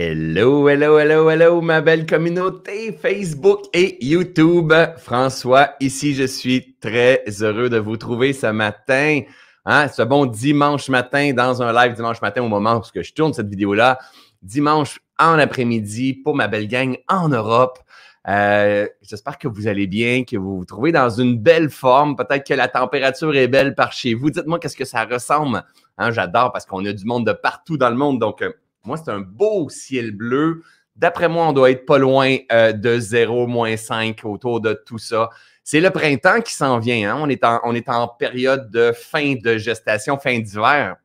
Hello, hello, hello, hello, ma belle communauté Facebook et YouTube. François, ici, je suis très heureux de vous trouver ce matin. Hein, ce bon dimanche matin dans un live dimanche matin au moment où je tourne cette vidéo-là. Dimanche en après-midi pour ma belle gang en Europe. Euh, j'espère que vous allez bien, que vous vous trouvez dans une belle forme. Peut-être que la température est belle par chez vous. Dites-moi qu'est-ce que ça ressemble. Hein, J'adore parce qu'on a du monde de partout dans le monde. Donc, euh, moi, c'est un beau ciel bleu. D'après moi, on doit être pas loin euh, de 0, moins 5 autour de tout ça. C'est le printemps qui s'en vient. Hein? On, est en, période de fin de gestation, fin d'hiver,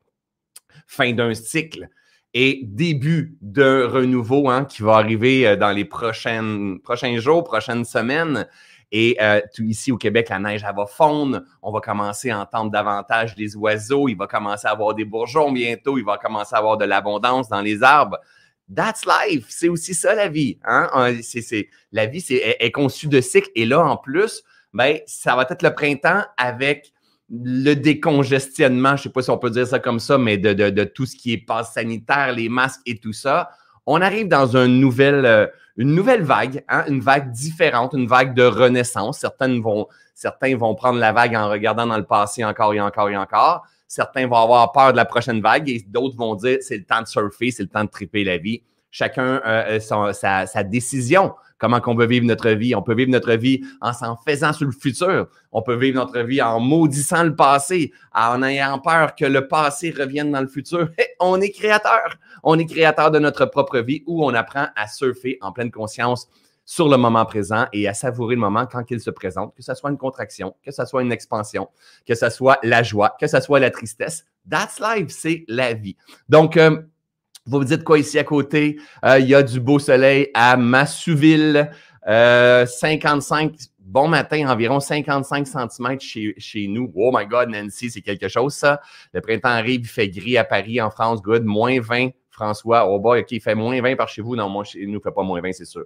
fin d'un cycle et début d'un renouveau hein, qui va arriver euh, dans les prochains jours, prochaines semaines. Et euh, ici au Québec, la neige, elle va fondre. On va commencer à entendre davantage des oiseaux. Il va commencer à avoir des bourgeons bientôt. Il va commencer à avoir de l'abondance dans les arbres. That's life. C'est aussi ça, la vie. Hein? C'est, la vie est, conçue de cycles. Et là, en plus, ben, ça va être le printemps avec le décongestionnement, je ne sais pas si on peut dire ça comme ça, mais de, de, de tout ce qui est passe sanitaire, les masques et tout ça. On arrive dans une nouvelle, euh, une nouvelle vague, hein, une vague différente, une vague de renaissance. Certains vont, certains vont prendre la vague en regardant dans le passé encore et encore et encore. Certains vont avoir peur de la prochaine vague et d'autres vont dire c'est le temps de surfer, c'est le temps de triper la vie. Chacun a euh, sa, sa, décision. Comment qu'on veut vivre notre vie? On peut vivre notre vie en s'en faisant sur le futur. On peut vivre notre vie en maudissant le passé, en ayant peur que le passé revienne dans le futur. on est créateur. On est créateur de notre propre vie où on apprend à surfer en pleine conscience sur le moment présent et à savourer le moment quand il se présente, que ce soit une contraction, que ce soit une expansion, que ce soit la joie, que ce soit la tristesse. That's life, c'est la vie. Donc, euh, vous vous dites quoi ici à côté? Euh, il y a du beau soleil à Massouville, euh, 55, bon matin, environ 55 cm chez, chez nous. Oh my God, Nancy, c'est quelque chose ça. Le printemps arrive, il fait gris à Paris, en France, good, moins 20 François, oh boy, OK, il fait moins 20 par chez vous. Non, moi, chez nous, il ne fait pas moins 20, c'est sûr.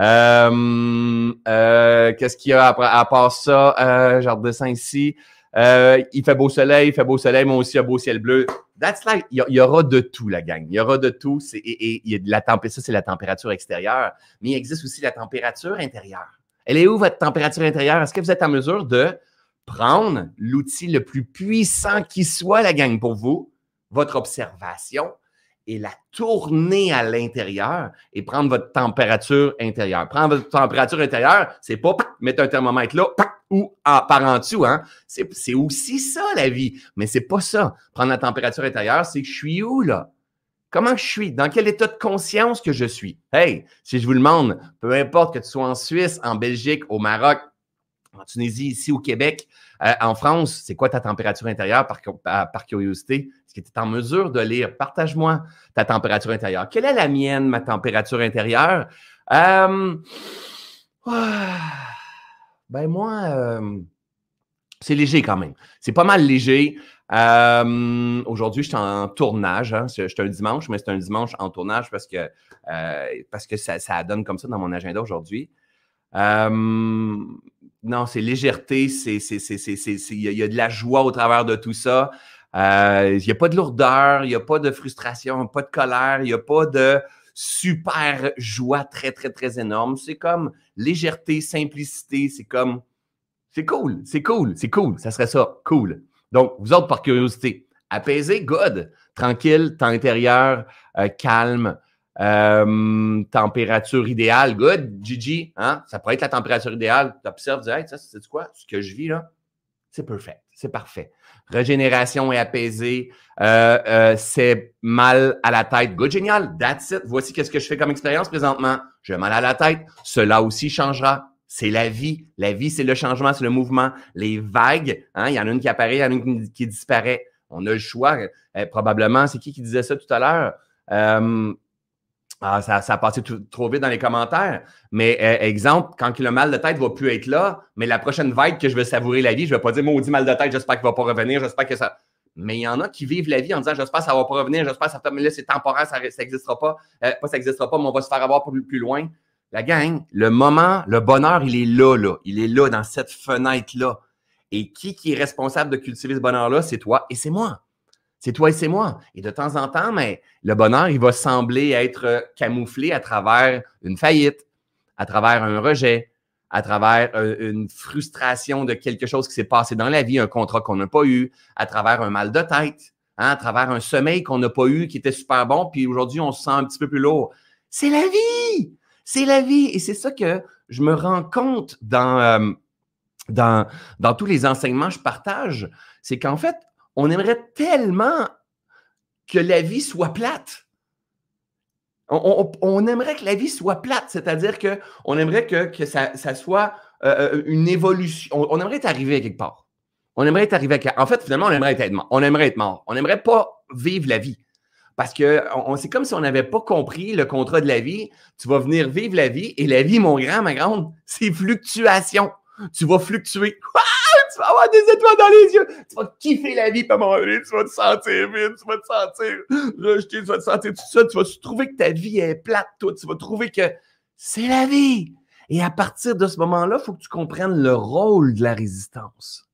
Euh, euh, Qu'est-ce qu'il y a à, à part ça? Euh, je redescends ici. Il fait beau soleil, il fait beau soleil, moi aussi, il beau ciel bleu. That's like, il y, aura de tout, la gang. Il y aura de tout. Et, de la ça, c'est la température extérieure. Mais il existe aussi la température intérieure. Elle est où, votre température intérieure? Est-ce que vous êtes en mesure de prendre l'outil le plus puissant qui soit, la gang, pour vous, votre observation, et la tourner à l'intérieur et prendre votre température intérieure. Prendre votre température intérieure, c'est pas mettre un thermomètre là ou par en dessous. Hein? C'est aussi ça, la vie. Mais c'est pas ça. Prendre la température intérieure, c'est que je suis où, là? Comment je suis? Dans quel état de conscience que je suis? Hey, si je vous demande, peu importe que tu sois en Suisse, en Belgique, au Maroc, en Tunisie, ici au Québec, euh, en France, c'est quoi ta température intérieure par, curiosité? Est-ce que tu es en mesure de lire? Partage-moi ta température intérieure. Quelle est la mienne, ma température intérieure? Euh, ben moi, euh, c'est léger quand même. C'est pas mal léger. Aujourd'hui, je suis en tournage. Hein. Suis un dimanche, mais c'est un dimanche en tournage parce que, parce que ça, donne comme ça dans mon agenda aujourd'hui. Non, c'est légèreté, il y, a de la joie au travers de tout ça. Euh, il n'y a pas de lourdeur, il n'y a pas de frustration, pas de colère, il n'y a pas de super joie très, très, très énorme. C'est comme légèreté, simplicité, c'est comme, c'est cool, c'est cool, c'est cool, ça serait ça, cool. Donc, vous autres, par curiosité, apaisé, good, tranquille, temps intérieur, euh, calme, euh, température idéale, good, Gigi, hein? ça pourrait être la température idéale. Tu observes, tu hey, ça, c'est quoi? Ce que je vis là, c'est parfait, c'est parfait. Régénération est apaisée, euh, euh, c'est mal à la tête, good, génial, that's it. Voici qu'est-ce que je fais comme expérience présentement. J'ai mal à la tête, cela aussi changera. C'est la vie. La vie, c'est le changement, c'est le mouvement. Les vagues, hein, il y en a une qui apparaît, il y en a une qui disparaît. On a le choix. probablement, c'est qui qui disait ça tout à l'heure? Ah, ça, a passé trop vite dans les commentaires. Mais euh, exemple, quand le mal de tête va plus être là, mais la prochaine vague que je vais savourer la vie, je vais pas dire maudit mal de tête, j'espère qu'il va pas revenir, j'espère que ça. Mais il y en a qui vivent la vie en disant j'espère que ça va pas revenir, j'espère que ça mais là c'est temporaire, ça n'existera pas. Euh, pas ça n'existera pas, mais on va se faire avoir plus, plus loin. La gang, le moment, le bonheur, il est là, là. Il est là, dans cette fenêtre-là. Et qui, qui est responsable de cultiver ce bonheur-là? C'est toi et c'est moi. C'est toi et c'est moi. Et de temps en temps, mais le bonheur, il va sembler être camouflé à travers une faillite, à travers un rejet, à travers euh, une frustration de quelque chose qui s'est passé dans la vie, un contrat qu'on n'a pas eu, à travers un mal de tête, hein, à travers un sommeil qu'on n'a pas eu qui était super bon, puis aujourd'hui on se sent un petit peu plus lourd. C'est la vie! C'est la vie! Et c'est ça que je me rends compte dans, euh, dans, dans tous les enseignements que je partage, c'est qu'en fait, on aimerait tellement que la vie soit plate. On, aimerait que la vie soit plate, c'est-à-dire qu'on aimerait que, ça, soit euh, euh, une évolution. On, aimerait être arrivé quelque part. On aimerait être arrivé à En fait, finalement, on aimerait être mort. On aimerait être mort. On n'aimerait pas vivre la vie. Parce que c'est comme si on n'avait pas compris le contrat de la vie. Tu vas venir vivre la vie et la vie, mon grand, ma grande, c'est fluctuation. Tu vas fluctuer tu vas avoir des étoiles dans les yeux, tu vas kiffer la vie, moment donné, tu vas te sentir vide, tu vas te sentir rejeté, tu vas te sentir tout ça, tu vas trouver que ta vie est plate, toi, tu vas trouver que c'est la vie. Et à partir de ce moment-là, il faut que tu comprennes le rôle de la résistance.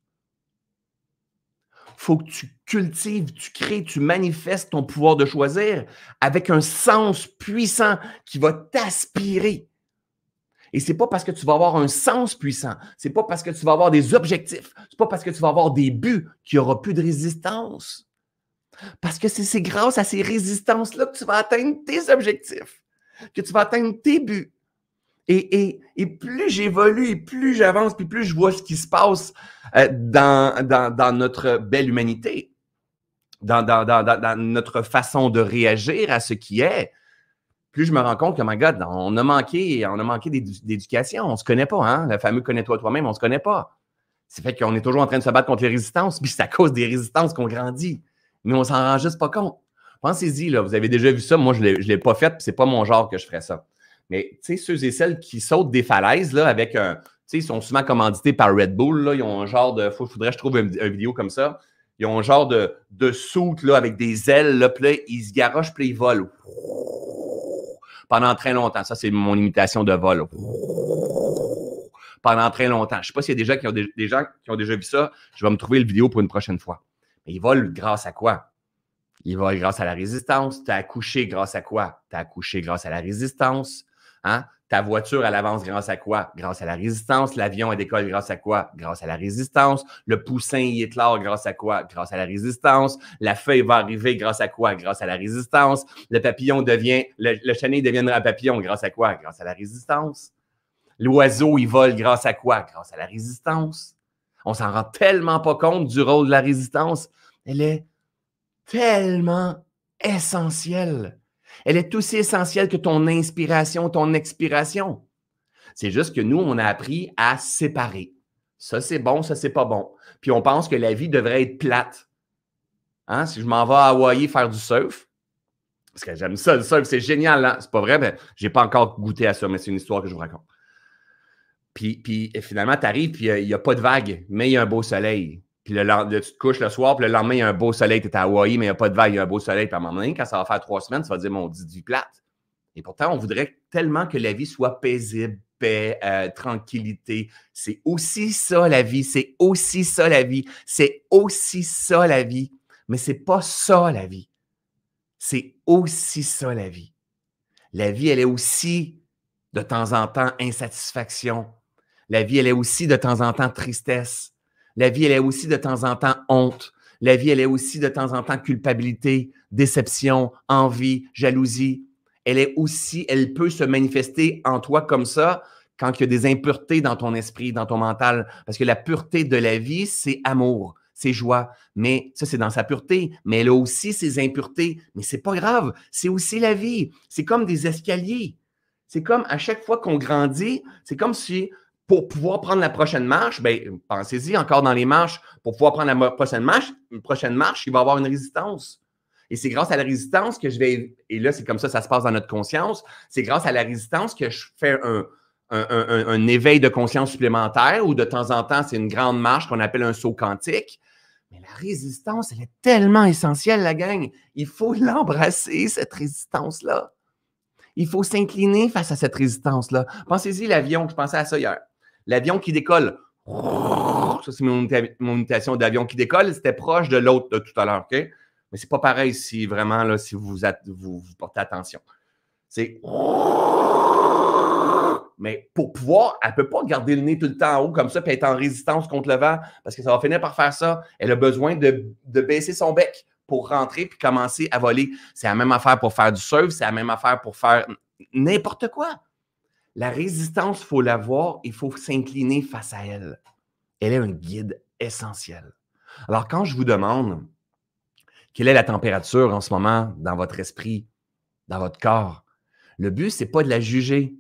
Il faut que tu cultives, tu crées, tu manifestes ton pouvoir de choisir avec un sens puissant qui va t'aspirer et c'est pas parce que tu vas avoir un sens puissant, c'est pas parce que tu vas avoir des objectifs, c'est pas parce que tu vas avoir des buts qu'il n'y aura plus de résistance. Parce que c'est grâce à ces résistances-là que tu vas atteindre tes objectifs, que tu vas atteindre tes buts. Et, plus j'évolue et plus j'avance, puis plus je vois ce qui se passe euh, dans, dans, notre belle humanité, dans, dans, notre façon de réagir à ce qui est, plus je me rends compte que, my God, on a manqué, on a manqué d'éducation. On se connaît pas, hein? Le fameux connais-toi toi-même, on se connaît pas. C'est fait qu'on est toujours en train de se battre contre les résistances, puis c'est à cause des résistances qu'on grandit. Mais on s'en rend juste pas compte. Pensez-y, là, vous avez déjà vu ça. Moi, je ne l'ai pas fait, puis c'est pas mon genre que je ferais ça. Mais, tu sais, ceux et celles qui sautent des falaises, là, avec un. Tu sais, ils sont souvent commandités par Red Bull, là. Ils ont un genre de. Faudrait que je trouve une, vidéo comme ça. Ils ont un genre de, de soute, là, avec des ailes, là, ils se garochent, puis ils volent pendant très longtemps. Ça, c'est mon imitation de vol. Pendant très longtemps. Je ne sais pas s'il y a des gens, qui ont déjà vu ça. Je vais me trouver le vidéo pour une prochaine fois. Mais ils volent grâce à quoi? Ils volent grâce à la résistance. Tu as accouché grâce à quoi? Tu as accouché grâce à la résistance. Hein? Ta voiture, elle avance grâce à quoi? Grâce à la résistance. L'avion, elle décolle grâce à quoi? Grâce à la résistance. Le poussin, il éclore grâce à quoi? Grâce à la résistance. La feuille va arriver grâce à quoi? Grâce à la résistance. Le papillon devient, le, le chenille deviendra un papillon grâce à quoi? Grâce à la résistance. L'oiseau, il vole grâce à quoi? Grâce à la résistance. On s'en rend tellement pas compte du rôle de la résistance. Elle est tellement essentielle. Elle est aussi essentielle que ton inspiration, ton expiration. C'est juste que nous, on a appris à séparer. Ça, c'est bon, ça, c'est pas bon. Puis on pense que la vie devrait être plate. Hein? Si je m'en vais à Hawaï faire du surf, parce que j'aime ça, le surf, c'est génial. Hein? C'est pas vrai, mais j'ai pas encore goûté à ça, mais c'est une histoire que je vous raconte. Puis, puis finalement, tu arrives, puis il n'y a, pas de vague, mais il y a un beau soleil. Puis le, tu te couches le soir, puis le lendemain, il y a un beau soleil, tu es à Hawaï, mais il n'y a pas de vague, il y a un beau soleil. Puis à un moment donné, quand ça va faire trois semaines, tu vas dire, mon dit du plate. Et pourtant, on voudrait tellement que la vie soit paisible, paix, euh, tranquillité. C'est aussi ça la vie, c'est aussi ça la vie, c'est aussi ça la vie. Mais c'est pas ça la vie. C'est aussi ça la vie. La vie, elle est aussi de temps en temps insatisfaction. La vie, elle est aussi de temps en temps tristesse. La vie, elle est aussi de temps en temps honte. La vie, elle est aussi de temps en temps culpabilité, déception, envie, jalousie. Elle est aussi, elle peut se manifester en toi comme ça quand il y a des impuretés dans ton esprit, dans ton mental. Parce que la pureté de la vie, c'est amour, c'est joie. Mais ça, c'est dans sa pureté. Mais elle a aussi ses impuretés. Mais c'est pas grave. C'est aussi la vie. C'est comme des escaliers. C'est comme à chaque fois qu'on grandit, c'est comme si pour pouvoir prendre la prochaine marche, ben, pensez-y encore dans les marches, pour pouvoir prendre la prochaine marche, prochaine marche, il va y avoir une résistance. Et c'est grâce à la résistance que je vais, et là, c'est comme ça, ça se passe dans notre conscience, c'est grâce à la résistance que je fais un, un, éveil de conscience supplémentaire ou de temps en temps, c'est une grande marche qu'on appelle un saut quantique. Mais la résistance, elle est tellement essentielle, la gang. Il faut l'embrasser, cette résistance-là. Il faut s'incliner face à cette résistance-là. Pensez-y, l'avion, je pensais à ça hier. L'avion qui décolle. Ça, c'est mon, imitation d'avion qui décolle. C'était proche de l'autre de tout à l'heure. OK? Mais c'est pas pareil si vraiment, si vous, vous, portez attention. C'est. Mais pour pouvoir, elle ne peut pas garder le nez tout le temps en haut comme ça et être en résistance contre le vent parce que ça va finir par faire ça. Elle a besoin de, de baisser son bec pour rentrer puis commencer à voler. C'est la même affaire pour faire du surf, c'est la même affaire pour faire n'importe quoi. La résistance, il faut la voir, il faut s'incliner face à elle. Elle est un guide essentiel. Alors, quand je vous demande quelle est la température en ce moment dans votre esprit, dans votre corps, le but, ce n'est pas de la juger.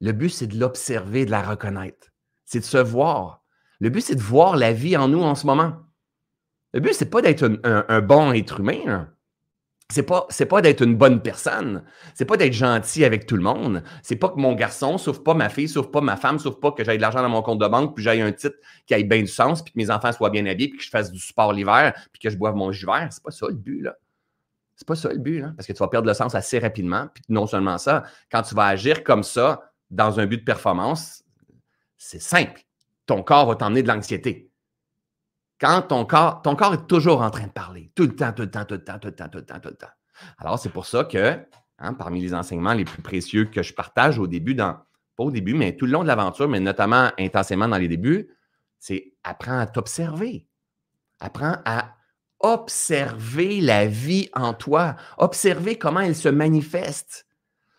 Le but, c'est de l'observer, de la reconnaître. C'est de se voir. Le but, c'est de voir la vie en nous en ce moment. Le but, c'est pas d'être un, bon être humain. C'est pas, c'est pas d'être une bonne personne. C'est pas d'être gentil avec tout le monde. C'est pas que mon garçon souffre pas, ma fille souffre pas, ma femme souffre pas, que j'aille de l'argent dans mon compte de banque, puis j'aille un titre qui ait bien du sens, puis que mes enfants soient bien habillés, puis que je fasse du sport l'hiver, puis que je boive mon jus vert. C'est pas ça le but, là. C'est pas ça le but, là. Parce que tu vas perdre le sens assez rapidement. Puis non seulement ça, quand tu vas agir comme ça dans un but de performance, c'est simple. Ton corps va t'emmener de l'anxiété. Quand ton corps, ton corps est toujours en train de parler, tout le temps, tout le temps, tout le temps, tout le temps, tout le temps, tout le temps. Alors, c'est pour ça que, hein, parmi les enseignements les plus précieux que je partage au début, dans, pas au début, mais tout le long de l'aventure, mais notamment intensément dans les débuts, c'est apprends à t'observer. Apprends à observer la vie en toi, observer comment elle se manifeste.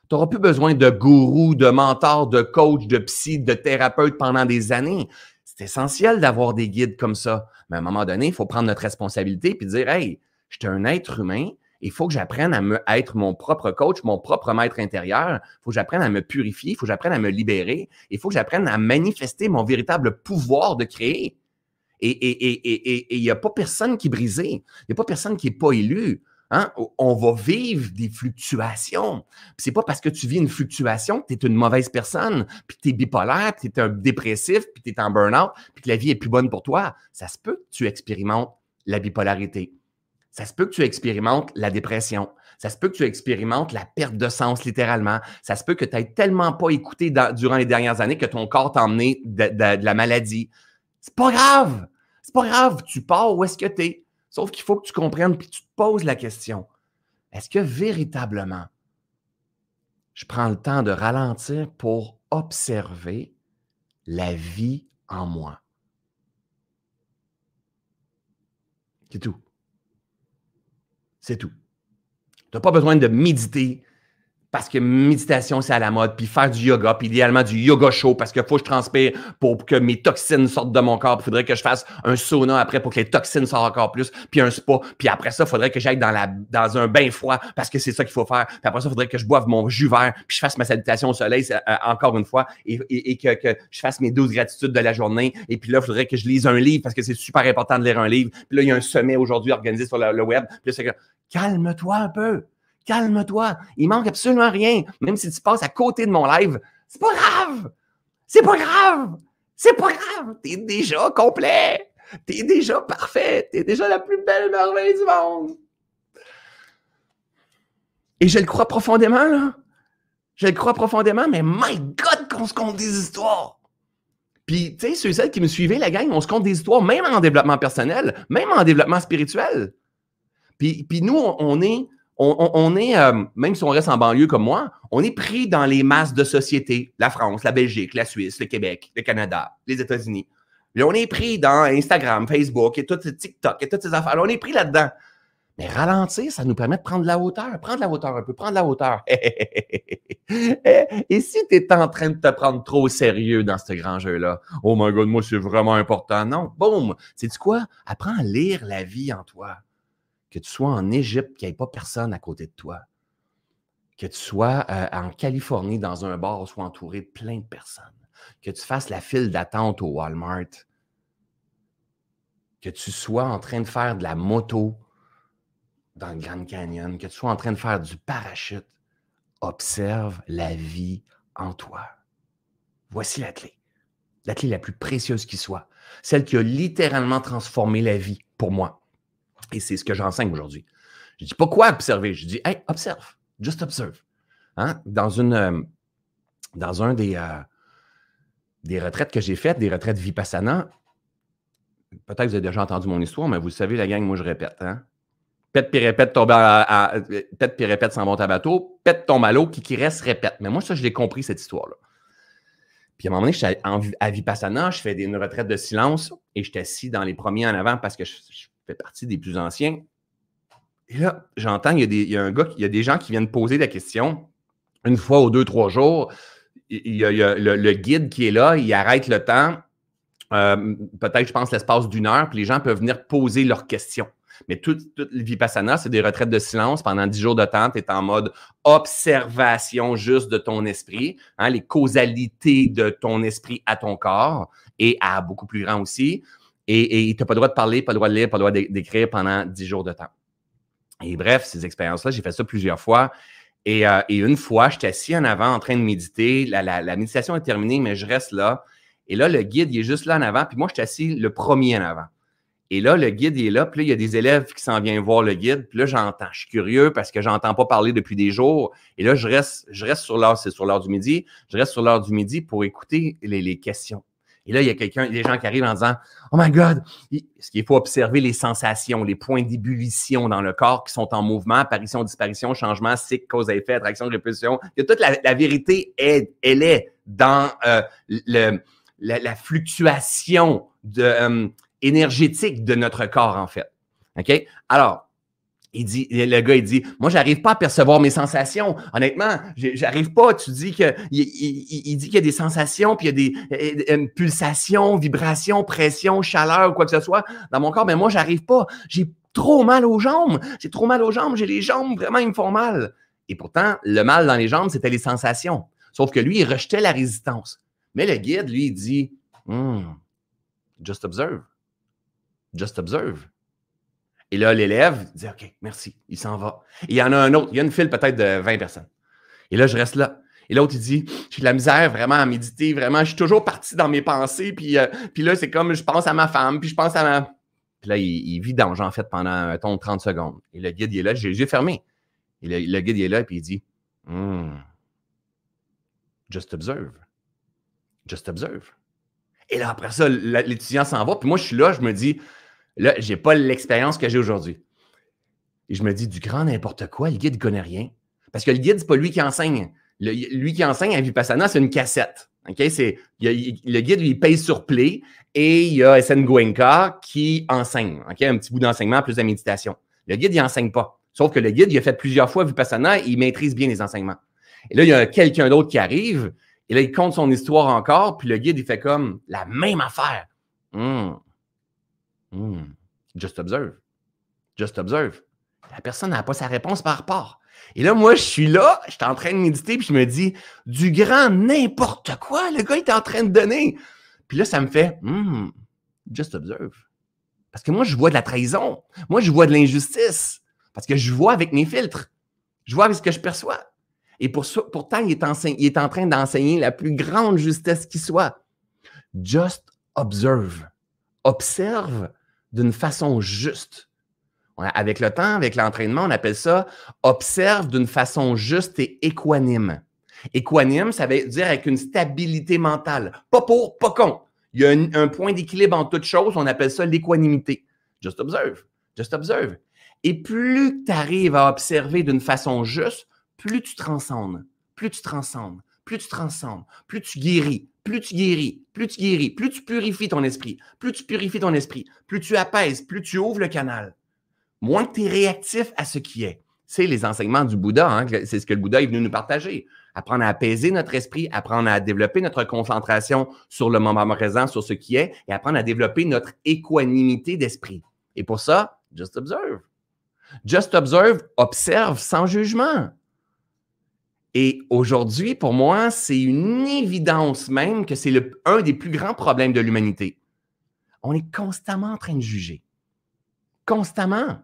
Tu n'auras plus besoin de gourou, de mentor, de coach, de psy, de thérapeute pendant des années. C'est essentiel d'avoir des guides comme ça. Mais à un moment donné, il faut prendre notre responsabilité et dire Hey, je suis un être humain, il faut que j'apprenne à, être mon propre coach, mon propre maître intérieur. Il faut que j'apprenne à me purifier, il faut que j'apprenne à me libérer, il faut que j'apprenne à manifester mon véritable pouvoir de créer. Et il n'y a pas personne qui est brisé, il n'y a pas personne qui n'est pas élu. Hein? On va vivre des fluctuations. C'est pas parce que tu vis une fluctuation que tu es une mauvaise personne, puis tu es bipolaire, puis tu es un dépressif, puis tu es en burn-out, puis que la vie est plus bonne pour toi. Ça se peut que tu expérimentes la bipolarité. Ça se peut que tu expérimentes la dépression. Ça se peut que tu expérimentes la perte de sens littéralement. Ça se peut que tu n'aies tellement pas écouté durant les dernières années que ton corps t'a emmené de, de la maladie. C'est pas grave. C'est pas grave. Tu pars où est-ce que tu es. Sauf qu'il faut que tu comprennes puis tu te poses la question est-ce que véritablement je prends le temps de ralentir pour observer la vie en moi? C'est tout. C'est tout. Tu n'as pas besoin de méditer parce que méditation, c'est à la mode, puis faire du yoga, puis idéalement du yoga chaud parce qu'il faut que je transpire pour que mes toxines sortent de mon corps. Il faudrait que je fasse un sauna après pour que les toxines sortent encore plus, puis un spa, puis après ça, il faudrait que j'aille dans, dans un bain froid parce que c'est ça qu'il faut faire. Puis après ça, il faudrait que je boive mon jus vert, puis je fasse ma salutation au soleil euh, encore une fois, et, que, que, je fasse mes 12 gratitudes de la journée. Et puis là, il faudrait que je lise un livre parce que c'est super important de lire un livre. Puis là, il y a un sommet aujourd'hui organisé sur le web. Puis là, c'est que calme-toi un peu calme-toi. Il manque absolument rien. Même si tu passes à côté de mon live, c'est pas grave. C'est pas grave. C'est pas grave. T'es déjà complet. T'es déjà parfait. T'es déjà la plus belle merveille du monde. Et je le crois profondément, là. Je le crois profondément, mais my God, qu'on se compte des histoires. Puis, tu sais, ceux et qui me suivaient, la gang, on se compte des histoires, même en développement personnel, même en développement spirituel. Puis, puis nous, on est on, est, euh, même si on reste en banlieue comme moi, on est pris dans les masses de société, la France, la Belgique, la Suisse, le Québec, le Canada, les États-Unis. On est pris dans Instagram, Facebook et tout TikTok et toutes ces affaires. On est pris là-dedans. Mais ralentir, ça nous permet de prendre de la hauteur. Prendre de la hauteur un peu, prendre de la hauteur. et si tu es en train de te prendre trop au sérieux dans ce grand jeu-là, oh my god, moi, c'est vraiment important. Non, boum. C'est quoi? Apprends à lire la vie en toi que tu sois en Égypte, qu'il n'y ait pas personne à côté de toi, que tu sois euh, en Californie dans un bar où sois entouré de plein de personnes, que tu fasses la file d'attente au Walmart, que tu sois en train de faire de la moto dans le Grand Canyon, que tu sois en train de faire du parachute, observe la vie en toi. Voici la clé. La clé la plus précieuse qui soit. Celle qui a littéralement transformé la vie pour moi. Et c'est ce que j'enseigne aujourd'hui. Je dis pas quoi observer, je dis, hey, observe, just observe. Hein? Dans, une, euh, dans un des, euh, des retraites que j'ai faites, des retraites Vipassana, peut-être que vous avez déjà entendu mon histoire, mais vous savez, la gang, moi je répète. Hein? Pète puis répète, tombe à, pète puis répète sans monter à bateau. Pète ton malo, qui, qui reste répète. Mais moi, ça, je l'ai compris, cette histoire-là. Puis à un moment donné, je suis à Vipassana, je fais une retraite de silence et je suis assis dans les premiers en avant parce que je, fais partie des plus anciens. Et là, j'entends, il, y a un gars, il y a des gens qui viennent poser la question une fois ou deux, trois jours. Il y a, le, guide qui est là, il arrête le temps, euh, peut-être, je pense, l'espace d'une heure, puis les gens peuvent venir poser leurs questions. Mais toute, toute Vipassana, c'est des retraites de silence pendant dix jours de temps. Tu es en mode observation juste de ton esprit, hein, les causalités de ton esprit à ton corps et à beaucoup plus grand aussi. Et tu n'as pas le droit de parler, pas le droit de lire, pas le droit d'écrire pendant dix jours de temps. Et bref, ces expériences-là, j'ai fait ça plusieurs fois. Et, euh, une fois, j'étais assis en avant en train de méditer. La, méditation est terminée, mais je reste là. Et là, le guide, il est juste là en avant. Puis moi, je suis assis le premier en avant. Et là, le guide il est là, puis là, il y a des élèves qui s'en viennent voir le guide, puis là, j'entends, je suis curieux parce que j'entends pas parler depuis des jours. Et là, je reste, je reste sur l'heure, c'est sur l'heure du midi, je reste sur l'heure du midi pour écouter les, questions. Et là, il y a quelqu'un, des gens qui arrivent en disant Oh my God, ce qu'il faut observer les sensations, les points d'ébullition dans le corps qui sont en mouvement, apparition, disparition, changement, cycle, cause à effet, attraction, répulsion. Il y a toute la, vérité, elle, est dans euh, le, la, fluctuation euh, énergétique de notre corps, en fait. OK? Alors, il dit, le gars, il dit, moi, j'arrive pas à percevoir mes sensations. Honnêtement, j'arrive pas. Tu dis que, il, dit qu'il y a des sensations, puis il y a des euh, pulsations, vibrations, pression, chaleur quoi que ce soit dans mon corps, mais moi, j'arrive pas. J'ai trop mal aux jambes. J'ai trop mal aux jambes. J'ai les jambes, vraiment, ils me font mal. Et pourtant, le mal dans les jambes, c'était les sensations. Sauf que lui, il rejetait la résistance. Mais le guide, lui, il dit, hmm, just observe. Just observe. Et là, l'élève dit OK, merci, il s'en va. Et il y en a un autre, il y a une file peut-être de 20 personnes. Et là, je reste là. Et l'autre, il dit J'ai de la misère vraiment à méditer, vraiment, je suis toujours parti dans mes pensées, puis, euh, puis là, c'est comme je pense à ma femme, puis je pense à ma. Puis là, il, il vidange, en fait, pendant un ton 30 secondes. Et le guide, il est là, j'ai les yeux fermés. Et le, guide, il est là, puis il dit hmm, Just observe. Just observe. Et là, après ça, l'étudiant s'en va, puis moi, je suis là, je me dis Là, je n'ai pas l'expérience que j'ai aujourd'hui. Et je me dis, du grand n'importe quoi, le guide ne connaît rien. Parce que le guide, ce pas lui qui enseigne. lui qui enseigne à Vipassana, c'est une cassette. C'est, le guide, il paye sur play et il y a SN Goenka qui enseigne. Un petit bout d'enseignement plus de méditation. Le guide, il n'enseigne pas. Sauf que le guide, il a fait plusieurs fois Vipassana et il maîtrise bien les enseignements. Et là, il y a quelqu'un d'autre qui arrive et là, il compte son histoire encore, puis le guide, il fait comme la même affaire. Hum. Hmm. Just observe. Just observe. La personne n'a pas sa réponse par rapport. Et là, moi, je suis là, je suis en train de méditer, puis je me dis, du grand n'importe quoi, le gars est en train de donner. Puis là, ça me fait, hmm, just observe. Parce que moi, je vois de la trahison. Moi, je vois de l'injustice. Parce que je vois avec mes filtres. Je vois avec ce que je perçois. Et pour pourtant, il il est en train d'enseigner la plus grande justesse qui soit. Just observe. Observe d'une façon juste. Avec le temps, avec l'entraînement, on appelle ça observe d'une façon juste et équanime. Équanime, ça veut dire avec une stabilité mentale. Pas pour, pas con. Il y a un, point d'équilibre en toute chose, on appelle ça l'équanimité. Just observe. Just observe. Et plus tu arrives à observer d'une façon juste, plus tu transcendes, plus tu transcendes, plus tu transcendes, plus tu guéris, plus tu guéris, plus tu guéris, plus tu purifies ton esprit, plus tu purifies ton esprit, plus tu apaises, plus tu ouvres le canal, moins tu es réactif à ce qui est. C'est les enseignements du Bouddha, hein, c'est ce que le Bouddha est venu nous partager. Apprendre à apaiser notre esprit, apprendre à développer notre concentration sur le moment présent, sur ce qui est, et apprendre à développer notre équanimité d'esprit. Et pour ça, just observe. Just observe, observe sans jugement. Et aujourd'hui, pour moi, c'est une évidence même que c'est un des plus grands problèmes de l'humanité. On est constamment en train de juger. Constamment.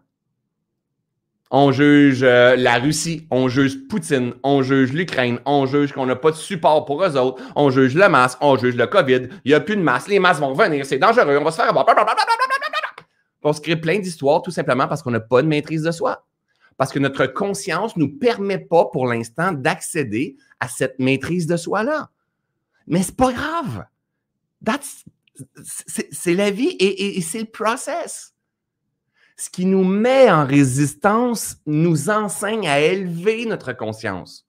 On juge euh, la Russie, on juge Poutine, on juge l'Ukraine, on juge qu'on n'a pas de support pour eux autres, on juge le masque, on juge le COVID, il n'y a plus de masque, les masques vont revenir, c'est dangereux, on va se faire avoir. On se crée plein d'histoires tout simplement parce qu'on n'a pas de maîtrise de soi parce que notre conscience ne nous permet pas pour l'instant d'accéder à cette maîtrise de soi-là. Mais c'est pas grave. C'est la vie et, c'est le process. ce qui nous met en résistance nous enseigne à élever notre conscience.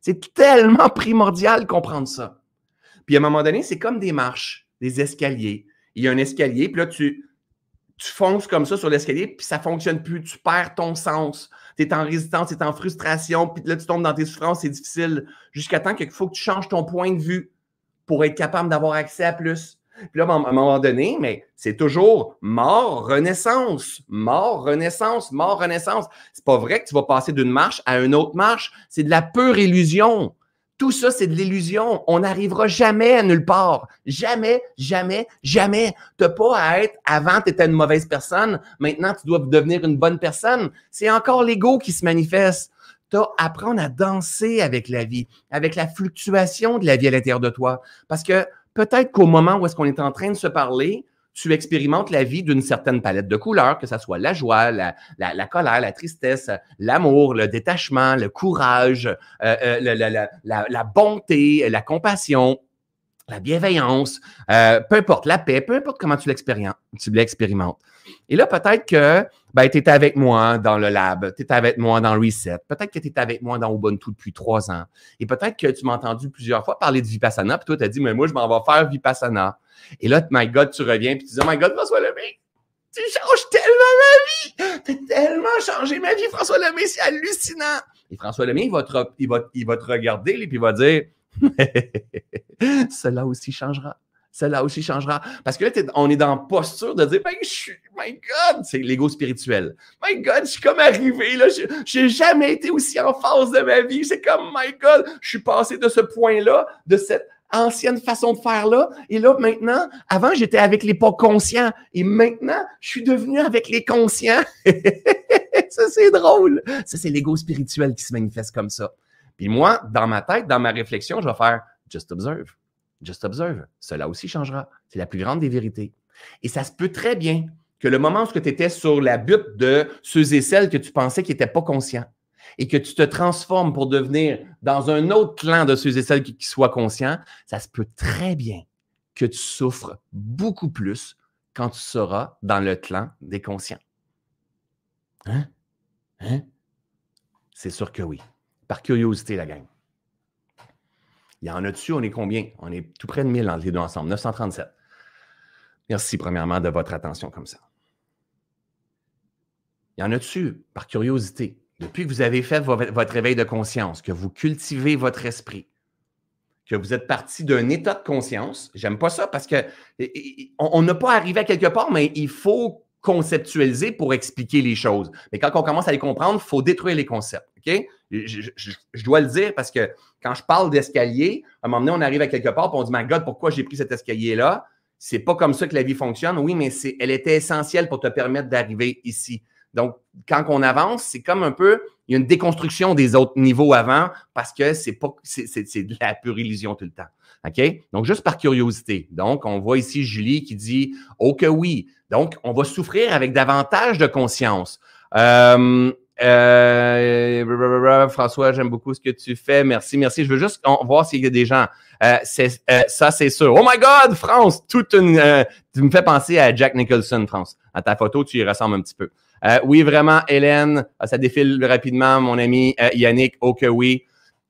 C'est tellement primordial de comprendre ça. Puis à un moment donné, c'est comme des marches, des escaliers. Il y a un escalier, puis là, tu, tu fonces comme ça sur l'escalier, puis ça ne fonctionne plus. Tu perds ton sens. Tu es en résistance, tu es en frustration, puis là, tu tombes dans tes souffrances, c'est difficile. Jusqu'à temps qu'il faut que tu changes ton point de vue pour être capable d'avoir accès à plus. Puis là, à un moment donné, mais c'est toujours mort, renaissance, mort, renaissance, mort, renaissance. C'est pas vrai que tu vas passer d'une marche à une autre marche. C'est de la pure illusion. Tout ça, c'est de l'illusion. On n'arrivera jamais à nulle part. Jamais, jamais, jamais. Tu n'as pas à être, avant, tu étais une mauvaise personne. Maintenant, tu dois devenir une bonne personne. C'est encore l'ego qui se manifeste. Tu as à apprendre à danser avec la vie, avec la fluctuation de la vie à l'intérieur de toi. Parce que peut-être qu'au moment où est-ce qu'on est en train de se parler, tu expérimentes la vie d'une certaine palette de couleurs, que ce soit la joie, la, colère, la tristesse, l'amour, le détachement, le courage, euh, euh, la, bonté, la compassion, la bienveillance, euh, peu importe, la paix, peu importe comment tu l'expérimentes. Et là, peut-être que ben, tu étais avec moi dans le lab, tu étais avec moi dans Reset, peut-être que tu étais avec moi dans Ubuntu depuis trois ans. Et peut-être que tu m'as entendu plusieurs fois parler de Vipassana, puis toi, tu as dit, mais moi, je m'en vais faire Vipassana. Et là, my God, tu reviens, puis tu dis, oh my God, François Lemay, tu changes tellement ma vie! Tu as tellement changé ma vie, François Lemay, c'est hallucinant! Et François Lemay, il va te, il va, il va te regarder, puis il va dire, cela aussi changera celle-là aussi changera. Parce que là, on est dans posture de dire, ben, je suis, my God, c'est l'ego spirituel. My God, je suis comme arrivé, là, je n'ai jamais été aussi en phase de ma vie. C'est comme, my God, je suis passé de ce point-là, de cette ancienne façon de faire là. Et là, maintenant, avant, j'étais avec les pas conscients. Et maintenant, je suis devenu avec les conscients. ça, c'est drôle. Ça, c'est l'ego spirituel qui se manifeste comme ça. Puis moi, dans ma tête, dans ma réflexion, je vais faire just observe. Just observe. Cela aussi changera. C'est la plus grande des vérités. Et ça se peut très bien que le moment où tu étais sur la butte de ceux et celles que tu pensais qui n'étaient pas conscients et que tu te transformes pour devenir dans un autre clan de ceux et celles qui, soient conscients, ça se peut très bien que tu souffres beaucoup plus quand tu seras dans le clan des conscients. Hein? Hein? C'est sûr que oui. Par curiosité, la gang. Il y en a dessus, on est combien? On est tout près de 1000 entre les deux ensemble, 937. Merci premièrement de votre attention comme ça. Il y en a dessus, par curiosité. Depuis que vous avez fait votre réveil de conscience, que vous cultivez votre esprit, que vous êtes parti d'un état de conscience, j'aime pas ça parce que on n'a pas arrivé à quelque part, mais il faut conceptualiser pour expliquer les choses. Mais quand on commence à les comprendre, il faut détruire les concepts. Je, dois le dire parce que quand je parle d'escalier, à un moment donné, on arrive à quelque part et on dit My God, pourquoi j'ai pris cet escalier-là? C'est pas comme ça que la vie fonctionne. Oui, mais elle était essentielle pour te permettre d'arriver ici. Donc, quand on avance, c'est comme un peu, il y a une déconstruction des autres niveaux avant parce que c'est pas, c'est, de la pure illusion tout le temps. OK? Donc, juste par curiosité. Donc, on voit ici Julie qui dit Oh que oui. Donc, on va souffrir avec davantage de conscience. Euh, euh, François, j'aime beaucoup ce que tu fais. Merci, merci. Je veux juste voir s'il y a des gens. Euh, euh, ça, c'est sûr. Oh my God, France! Toute une, tu me fais penser à Jack Nicholson, France. À ta photo, tu y ressembles un petit peu. oui, vraiment, Hélène, ça défile rapidement, mon ami Yannick. Oh que oui.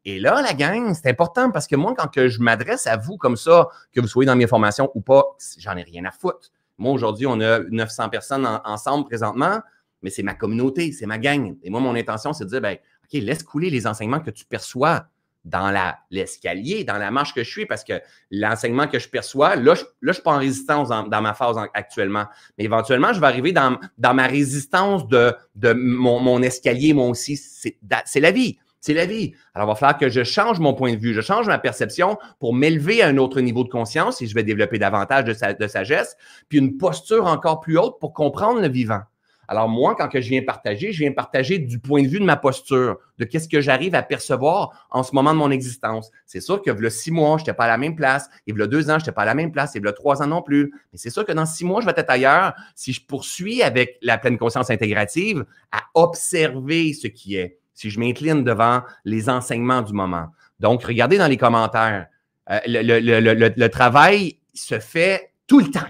Et là, la gang, c'est important parce que moi, quand je m'adresse à vous comme ça, que vous soyez dans mes formations ou pas, j'en ai rien à foutre. Moi, aujourd'hui, on a 900 personnes ensemble présentement mais c'est ma communauté, c'est ma gang. Et moi, mon intention, c'est de dire, ben, OK, laisse couler les enseignements que tu perçois dans l'escalier, dans la marche que je suis, parce que l'enseignement que je perçois, là, je ne suis pas en résistance dans, ma phase actuellement. Mais éventuellement, je vais arriver dans, ma résistance de, mon, escalier, moi aussi. C'est la vie. C'est la vie. Alors, il va falloir que je change mon point de vue, je change ma perception pour m'élever à un autre niveau de conscience et je vais développer davantage de sagesse, puis une posture encore plus haute pour comprendre le vivant. Alors moi, quand que je viens partager, je viens partager du point de vue de ma posture, de qu'est-ce que j'arrive à percevoir en ce moment de mon existence. C'est sûr que le six mois, je n'étais pas à la même place, et le deux ans, je n'étais pas à la même place, et le trois ans non plus. Mais c'est sûr que dans six mois, je vais être ailleurs si je poursuis avec la pleine conscience intégrative à observer ce qui est, si je m'incline devant les enseignements du moment. Donc, regardez dans les commentaires. Euh, le travail se fait tout le temps.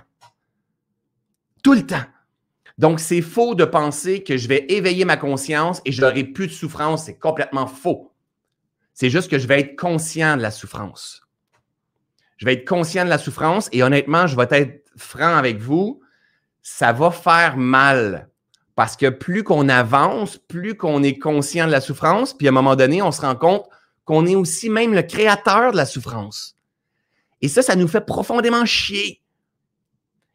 Tout le temps. Donc, c'est faux de penser que je vais éveiller ma conscience et je n'aurai plus de souffrance. C'est complètement faux. C'est juste que je vais être conscient de la souffrance. Je vais être conscient de la souffrance et honnêtement, je vais être franc avec vous, ça va faire mal. Parce que plus qu'on avance, plus qu'on est conscient de la souffrance, puis à un moment donné, on se rend compte qu'on est aussi même le créateur de la souffrance. Et ça, ça nous fait profondément chier.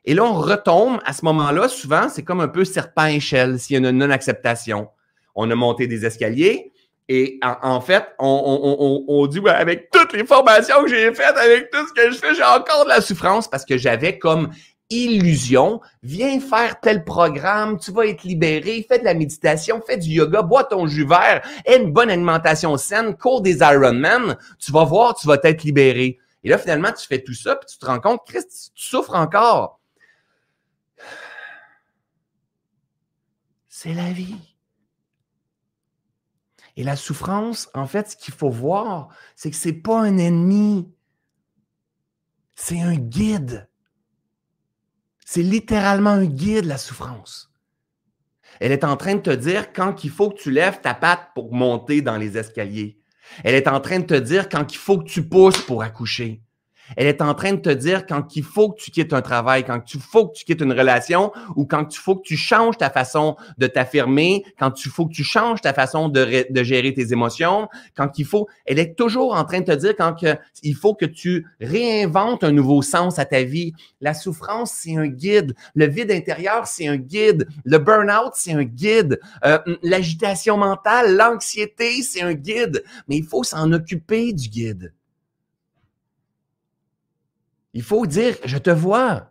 Et là, on retombe à ce moment-là, souvent, c'est comme un peu serpent-échelle s'il y a une non-acceptation. On a monté des escaliers et en, fait, on, dit avec toutes les formations que j'ai faites, avec tout ce que je fais, j'ai encore de la souffrance parce que j'avais comme illusion, viens faire tel programme, tu vas être libéré, fais de la méditation, fais du yoga, bois ton jus vert, aie une bonne alimentation saine, cours des Ironman, tu vas voir, tu vas être libéré. Et là, finalement, tu fais tout ça, puis tu te rends compte, Christ, tu souffres encore. C'est la vie. Et la souffrance, en fait, ce qu'il faut voir, c'est que ce n'est pas un ennemi. C'est un guide. C'est littéralement un guide, la souffrance. Elle est en train de te dire quand il faut que tu lèves ta patte pour monter dans les escaliers. Elle est en train de te dire quand il faut que tu pousses pour accoucher. Elle est en train de te dire quand il faut que tu quittes un travail, quand il faut que tu quittes une relation ou quand il faut que tu changes ta façon de t'affirmer, quand il faut que tu changes ta façon de, gérer tes émotions, quand il faut, elle est toujours en train de te dire quand que, il faut que tu réinventes un nouveau sens à ta vie. La souffrance, c'est un guide. Le vide intérieur, c'est un guide. Le burn-out, c'est un guide. Euh, L'agitation mentale, l'anxiété, c'est un guide. Mais il faut s'en occuper du guide. Il faut dire, je te vois.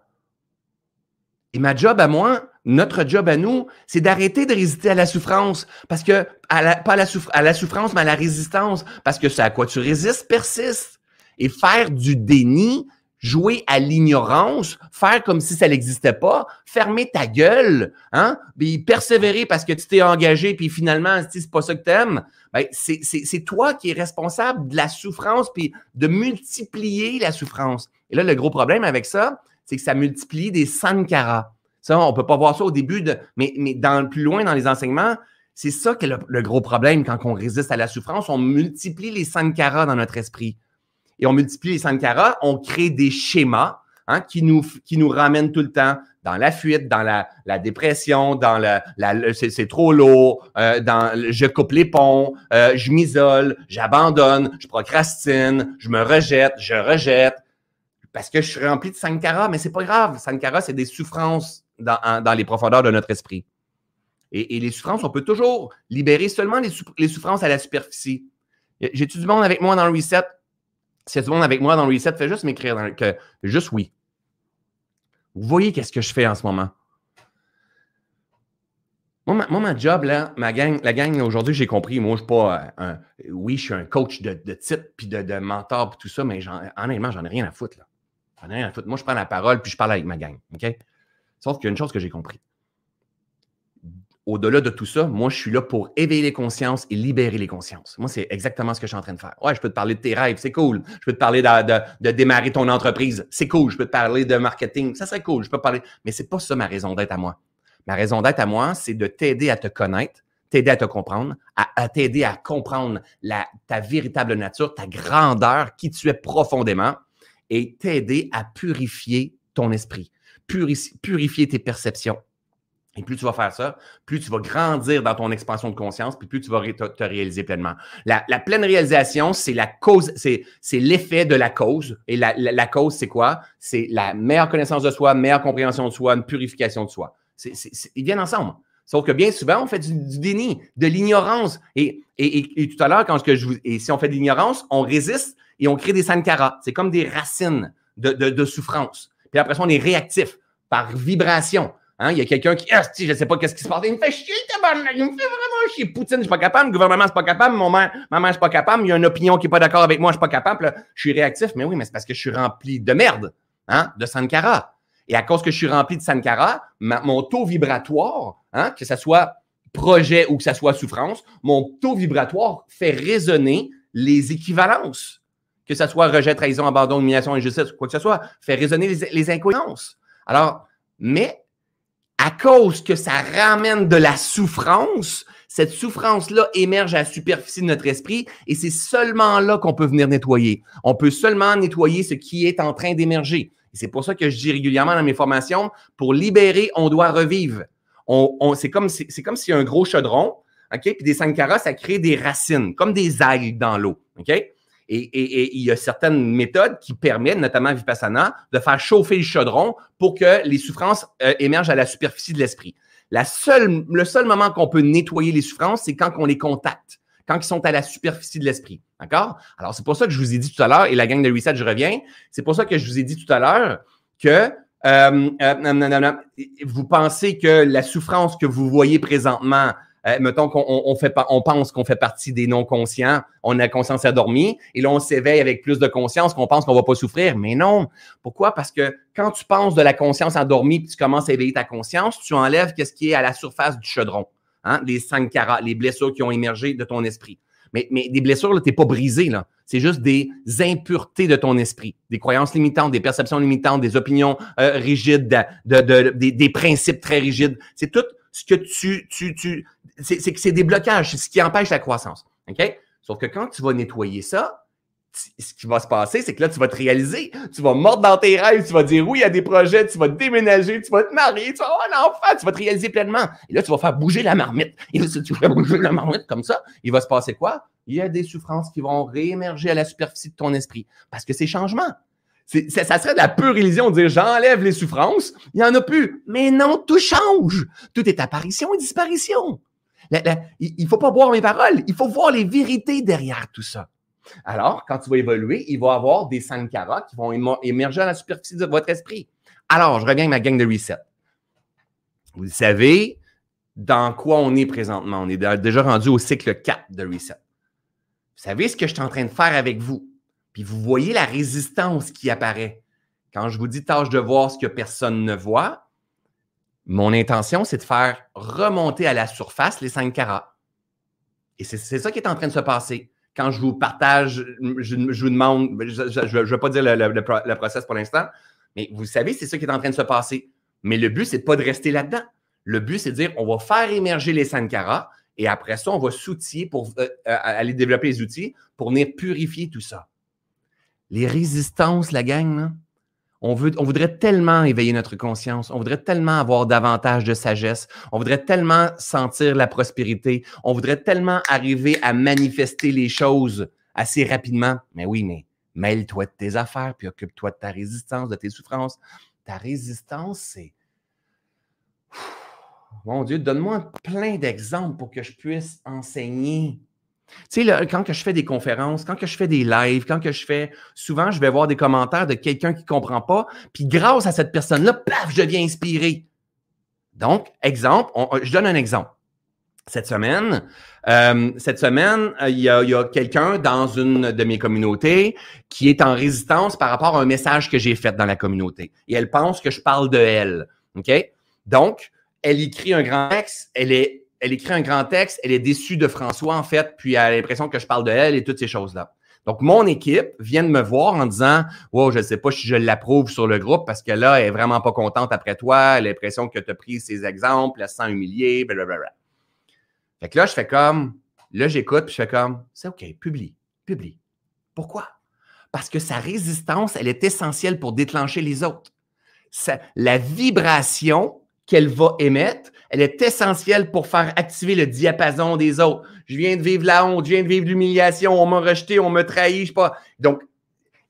Et ma job à moi, notre job à nous, c'est d'arrêter de résister à la souffrance. Parce que, pas à la, souffrance, mais à la résistance. Parce que c'est à quoi tu résistes persiste. Et faire du déni, jouer à l'ignorance, faire comme si ça n'existait pas, fermer ta gueule, hein, puis persévérer parce que tu t'es engagé, puis finalement, c'est pas ça que t'aimes, ben, c'est toi qui es responsable de la souffrance, puis de multiplier la souffrance. Et là, le gros problème avec ça, c'est que ça multiplie des sankaras. Ça, on peut pas voir ça au début, mais, mais dans, plus loin dans les enseignements, c'est ça qui est le, gros problème quand on résiste à la souffrance. On multiplie les sankaras dans notre esprit et on multiplie les sankaras, on crée des schémas hein, qui, nous, qui nous ramènent tout le temps dans la fuite, dans la, dépression, dans la, la c'est trop lourd, euh, dans je coupe les ponts, euh, je m'isole, j'abandonne, je procrastine, je me rejette, je rejette parce que je suis rempli de sankara, mais c'est pas grave. Sankara, c'est des souffrances dans, les profondeurs de notre esprit. Et, les souffrances, on peut toujours libérer seulement les, les souffrances à la superficie. J'ai-tu du monde avec moi dans le reset? Si y a du monde avec moi dans le reset, fais juste m'écrire que juste oui. Vous voyez qu'est-ce que je fais en ce moment? Moi, ma, job, là, ma gang, la gang, aujourd'hui, j'ai compris, moi, je suis pas un, oui, je suis un coach de, de type, puis de, mentor, puis tout ça, mais honnêtement, j'en ai rien à foutre. J'en ai rien à foutre. Moi, je prends la parole, puis je parle avec ma gang, OK? Sauf qu'il y a une chose que j'ai compris au-delà de tout ça, moi, je suis là pour éveiller les consciences et libérer les consciences. Moi, c'est exactement ce que je suis en train de faire. Ouais, je peux te parler de tes rêves, c'est cool. Je peux te parler de, démarrer ton entreprise, c'est cool. Je peux te parler de marketing, ça serait cool. Je peux parler, mais c'est pas ça ma raison d'être à moi. Ma raison d'être à moi, c'est de t'aider à te connaître, t'aider à te comprendre, à, t'aider à comprendre ta véritable nature, ta grandeur, qui tu es profondément, et t'aider à purifier ton esprit, purifier tes perceptions, et plus tu vas faire ça, plus tu vas grandir dans ton expansion de conscience, puis plus tu vas te, réaliser pleinement. La, pleine réalisation, c'est la cause, c'est, l'effet de la cause. Et la, cause, c'est quoi? C'est la meilleure connaissance de soi, meilleure compréhension de soi, une purification de soi. ils viennent ensemble. Sauf que bien souvent, on fait du, déni, de l'ignorance. Et, et, tout à l'heure, quand je vous. Et si on fait de l'ignorance, on résiste et on crée des sankaras. C'est comme des racines de, de souffrance. Puis après ça, on est réactif par vibration. Hein, il y a quelqu'un qui, ah, je ne sais pas qu'est-ce qui se passe. Il me fait chier, il me fait vraiment chier. Poutine, je suis pas capable. Le gouvernement, c'est pas capable. Mon ma mère, je suis pas capable. Il y a une opinion qui n'est pas d'accord avec moi, je suis pas capable. je suis réactif. Mais oui, mais c'est parce que je suis rempli de merde, hein, de Sankara. Et à cause que je suis rempli de Sankara, mon taux vibratoire, hein, que ce soit projet ou que ce soit souffrance, mon taux vibratoire fait résonner les équivalences. Que ce soit rejet, trahison, abandon, humiliation, injustice, quoi que ce soit, fait résonner les incohérences. Alors, mais à cause que ça ramène de la souffrance, cette souffrance-là émerge à la superficie de notre esprit et c'est seulement là qu'on peut venir nettoyer. On peut seulement nettoyer ce qui est en train d'émerger. C'est pour ça que je dis régulièrement dans mes formations, pour libérer, on doit revivre. On, c'est comme comme s'il y a un gros chaudron, puis des sankaras, ça crée des racines, comme des algues dans l'eau. Et, il y a certaines méthodes qui permettent, notamment Vipassana, de faire chauffer le chaudron pour que les souffrances euh, émergent à la superficie de l'esprit. Le seul moment qu'on peut nettoyer les souffrances, c'est quand on les contacte, quand ils sont à la superficie de l'esprit. D'accord? Alors, c'est pour ça que je vous ai dit tout à l'heure, et la gang de Reset, je reviens, c'est pour ça que je vous ai dit tout à l'heure que euh, euh, vous pensez que la souffrance que vous voyez présentement, euh, mettons qu'on on fait on pense qu'on fait partie des non-conscients, on a conscience endormie, et là on s'éveille avec plus de conscience qu'on pense qu'on va pas souffrir. Mais non. Pourquoi? Parce que quand tu penses de la conscience endormie puis tu commences à éveiller ta conscience, tu enlèves ce qui est à la surface du chaudron, hein? les carats, les blessures qui ont émergé de ton esprit. Mais, mais des blessures, tu n'es pas brisé, là. C'est juste des impuretés de ton esprit, des croyances limitantes, des perceptions limitantes, des opinions euh, rigides, de, de, des, des, principes très rigides. C'est tout ce que tu, tu, tu c'est, c'est des blocages, c'est ce qui empêche la croissance. OK? Sauf que quand tu vas nettoyer ça, ce qui va se passer, c'est que là, tu vas te réaliser, tu vas mordre dans tes rêves, tu vas dire oui, a des projets, tu vas déménager, tu vas te marier, tu vas avoir un tu vas te réaliser pleinement. Et là, tu vas faire bouger la marmite. Et là, si tu fais bouger la marmite comme ça, il va se passer quoi? Il y a des souffrances qui vont réémerger à la superficie de ton esprit parce que c'est changement. Ça, serait de la pure illusion de dire j'enlève les souffrances, il n'y en a plus. Mais non, tout change. Tout est apparition et disparition il ne faut pas boire mes paroles, il faut voir les vérités derrière tout ça. Alors, quand tu vas évoluer, il va y avoir des sankaras qui vont émerger à la superficie de votre esprit. Alors, je reviens à ma gang de reset. Vous savez dans quoi on est présentement? On est déjà rendu au cycle 4 de reset. Vous savez ce que je suis en train de faire avec vous? Puis vous voyez la résistance qui apparaît. Quand je vous dis tâche de voir ce que personne ne voit, mon intention, c'est de faire remonter à la surface les 5 carats. Et c'est ça qui est en train de se passer. Quand je vous partage, je, vous demande, je ne vais pas dire le, process pour l'instant, mais vous savez, c'est ça qui est en train de se passer. Mais le but, c'est pas de rester là-dedans. Le but, c'est de dire, on va faire émerger les carats et après ça, on va s'outiller pour euh, euh, aller développer les outils pour venir purifier tout ça. Les résistances, la gang, on, on voudrait tellement éveiller notre conscience, on voudrait tellement avoir davantage de sagesse, on voudrait tellement sentir la prospérité, on voudrait tellement arriver à manifester les choses assez rapidement. Mais oui, mais mêle-toi de tes affaires, puis occupe-toi de ta résistance, de tes souffrances. Ta résistance, c'est... Mon Dieu, donne-moi plein d'exemples pour que je puisse enseigner tu sais, quand je fais des conférences, quand je fais des lives, quand je fais, souvent, je vais voir des commentaires de quelqu'un qui ne comprend pas, puis grâce à cette personne-là, paf, je deviens inspiré. Donc, exemple, je donne un exemple. Cette semaine, euh, cette semaine, euh, il y a, quelqu'un dans une de mes communautés qui est en résistance par rapport à un message que j'ai fait dans la communauté. Et elle pense que je parle de elle. OK? Donc, elle écrit un grand texte, elle est elle écrit un grand texte, elle est déçue de François, en fait, puis elle a l'impression que je parle de elle et toutes ces choses-là. Donc, mon équipe vient de me voir en disant Wow, je ne sais pas si je l'approuve sur le groupe parce que là, elle est vraiment pas contente après toi, elle a l'impression que tu as pris ses exemples, elle se sent humiliée, blablabla. Fait que là, je fais comme, là, j'écoute, puis je fais comme, c'est OK, publie, publie. Pourquoi? Parce que sa résistance, elle est essentielle pour déclencher les autres. la vibration qu'elle va émettre, elle est essentielle pour faire activer le diapason des autres. Je viens de vivre la honte, je viens de vivre l'humiliation, on m'a rejeté, on m'a trahi, je sais pas. Donc,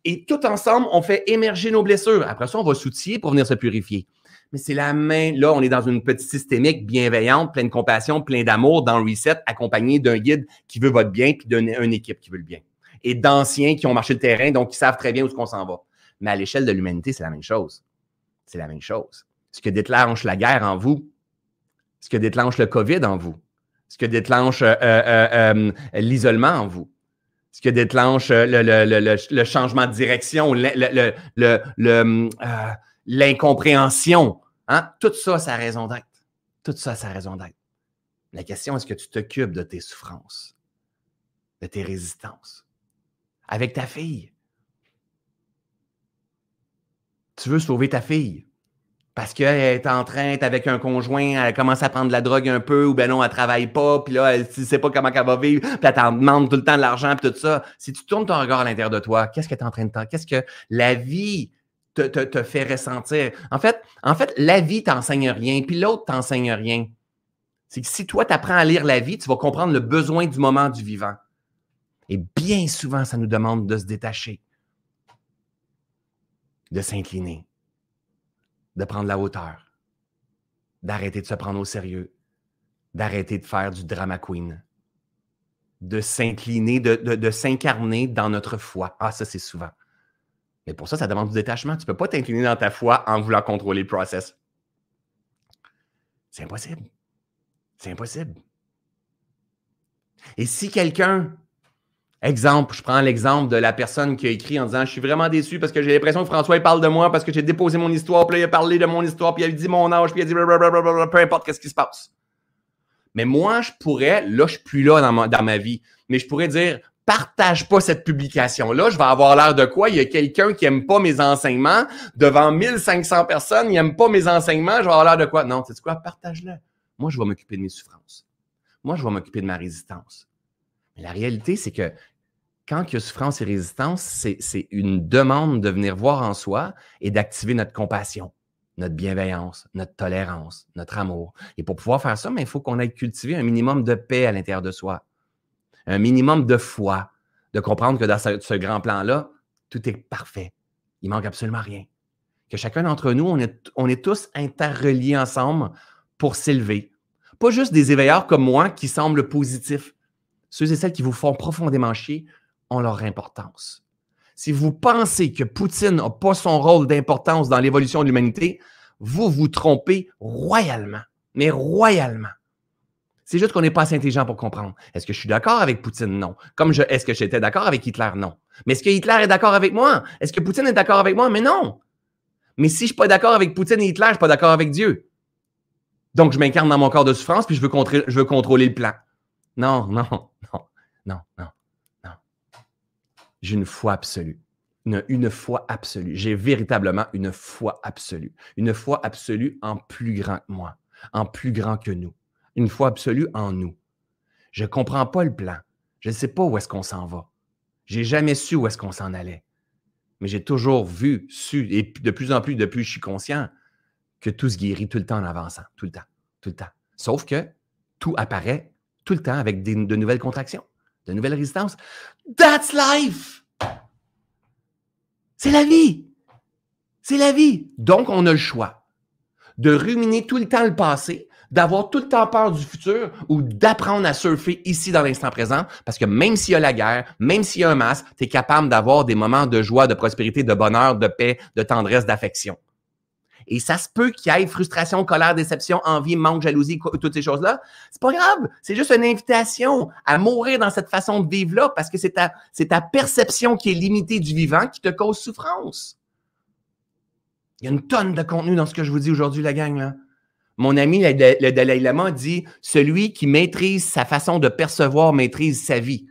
et tout ensemble, on fait émerger nos blessures. Après ça, on va s'outiller pour venir se purifier. Mais c'est la main. Là, on est dans une petite systémique bienveillante, pleine de compassion, plein d'amour dans le reset, accompagné d'un guide qui veut votre bien, puis d'une équipe qui veut le bien. Et d'anciens qui ont marché le terrain, donc qui savent très bien où est-ce s'en va. Mais à l'échelle de l'humanité, c'est la même chose. C'est la même chose. Ce que déclenche la guerre en vous, ce que déclenche le COVID en vous, ce que déclenche euh, euh, euh, l'isolement en vous, ce que déclenche le, changement de direction, l'incompréhension. Hein? Tout ça, ça a raison d'être. Tout ça, ça a raison d'être. La question, est-ce que tu t'occupes de tes souffrances, de tes résistances, avec ta fille? Tu veux sauver ta fille? Parce qu'elle est en train, d'être avec un conjoint, elle commence à prendre de la drogue un peu, ou ben non, elle travaille pas, puis là, elle ne sait pas comment elle va vivre, puis elle t'en demande tout le temps de l'argent, puis tout ça. Si tu tournes ton regard à l'intérieur de toi, qu'est-ce que tu es en train de Qu'est-ce que la vie te, fait ressentir? En fait, en fait, la vie t'enseigne rien, puis l'autre t'enseigne rien. C'est que si toi, tu apprends à lire la vie, tu vas comprendre le besoin du moment du vivant. Et bien souvent, ça nous demande de se détacher, de s'incliner de prendre la hauteur, d'arrêter de se prendre au sérieux, d'arrêter de faire du drama queen, de s'incliner, de, s'incarner dans notre foi. Ah, ça, c'est souvent. Mais pour ça, ça demande du détachement. Tu ne peux pas t'incliner dans ta foi en voulant contrôler le process. C'est impossible. C'est impossible. Et si quelqu'un Exemple, je prends l'exemple de la personne qui a écrit en disant Je suis vraiment déçu parce que j'ai l'impression que François il parle de moi parce que j'ai déposé mon histoire, puis là, il a parlé de mon histoire, puis il a dit mon âge, puis il a dit blablabla, peu importe qu'est-ce qui se passe. Mais moi, je pourrais, là, je suis plus là dans ma, dans ma vie, mais je pourrais dire partage pas cette publication-là, je vais avoir l'air de quoi? Il y a quelqu'un qui aime pas mes enseignements devant 1500 personnes, il aime pas mes enseignements, je vais avoir l'air de quoi? Non, c'est quoi? Partage-le. Moi, je vais m'occuper de mes souffrances. Moi, je vais m'occuper de ma résistance. Mais la réalité, c'est que quand il y a souffrance et résistance, c'est une demande de venir voir en soi et d'activer notre compassion, notre bienveillance, notre tolérance, notre amour. Et pour pouvoir faire ça, il faut qu'on ait cultivé un minimum de paix à l'intérieur de soi, un minimum de foi, de comprendre que dans ce, grand plan-là, tout est parfait. Il manque absolument rien. Que chacun d'entre nous, on est, on est tous interreliés ensemble pour s'élever. Pas juste des éveilleurs comme moi qui semblent positifs. Ceux et celles qui vous font profondément chier, ont leur importance. Si vous pensez que Poutine n'a pas son rôle d'importance dans l'évolution de l'humanité, vous vous trompez royalement, mais royalement. C'est juste qu'on n'est pas assez intelligent pour comprendre. Est-ce que je suis d'accord avec Poutine? Non. Comme je, est-ce que j'étais d'accord avec Hitler? Non. Mais est-ce que Hitler est d'accord avec moi? Est-ce que Poutine est d'accord avec moi? Mais non. Mais si je ne suis pas d'accord avec Poutine et Hitler, je ne suis pas d'accord avec Dieu. Donc, je m'incarne dans mon corps de souffrance, puis je veux, je veux contrôler le plan. Non, non, non, non, non. J'ai une foi absolue. Une, foi absolue. J'ai véritablement une foi absolue. Une foi absolue en plus grand que moi, en plus grand que nous. Une foi absolue en nous. Je ne comprends pas le plan. Je ne sais pas où est-ce qu'on s'en va. J'ai jamais su où est-ce qu'on s'en allait. Mais j'ai toujours vu, su, et de plus en plus depuis je suis conscient, que tout se guérit tout le temps en avançant, tout le temps, tout le temps. Sauf que tout apparaît tout le temps avec de nouvelles contractions de nouvelles résistances. That's life! C'est la vie! C'est la vie! Donc, on a le choix de ruminer tout le temps le passé, d'avoir tout le temps peur du futur ou d'apprendre à surfer ici dans l'instant présent parce que même s'il y a la guerre, même s'il y a un masque, tu es capable d'avoir des moments de joie, de prospérité, de bonheur, de paix, de tendresse, d'affection. Et ça se peut qu'il y ait frustration, colère, déception, envie, manque, jalousie, toutes ces choses-là. C'est pas grave. C'est juste une invitation à mourir dans cette façon de vivre-là parce que c'est ta, perception qui est limitée du vivant qui te cause souffrance. Il y a une tonne de contenu dans ce que je vous dis aujourd'hui, la gang. Mon ami, le, Dalai Lama, dit Celui qui maîtrise sa façon de percevoir maîtrise sa vie.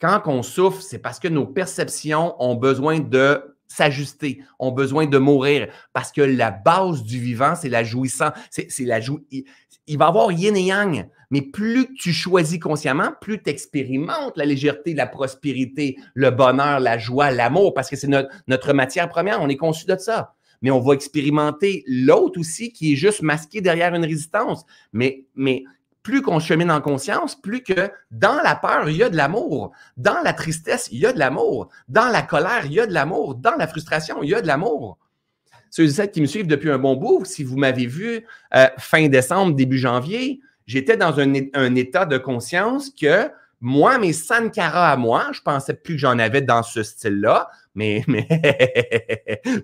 Quand on souffre, c'est parce que nos perceptions ont besoin de s'ajuster, ont besoin de mourir parce que la base du vivant, c'est la jouissance. C'est, la jou... il, va y avoir yin et yang, mais plus tu choisis consciemment, plus tu expérimentes la légèreté, la prospérité, le bonheur, la joie, l'amour, parce que c'est notre, notre matière première, on est conçu de ça. Mais on va expérimenter l'autre aussi qui est juste masqué derrière une résistance. Mais, mais plus qu'on chemine en conscience, plus que dans la peur, il y a de l'amour. Dans la tristesse, il y a de l'amour. Dans la colère, il y a de l'amour. Dans la frustration, il y a de l'amour. Ceux et celles qui me suivent depuis un bon bout, si vous m'avez vu euh, fin décembre, début janvier, j'étais dans un, état de conscience que moi, mes Sankara à moi, je pensais plus que j'en avais dans ce style-là, mais, mais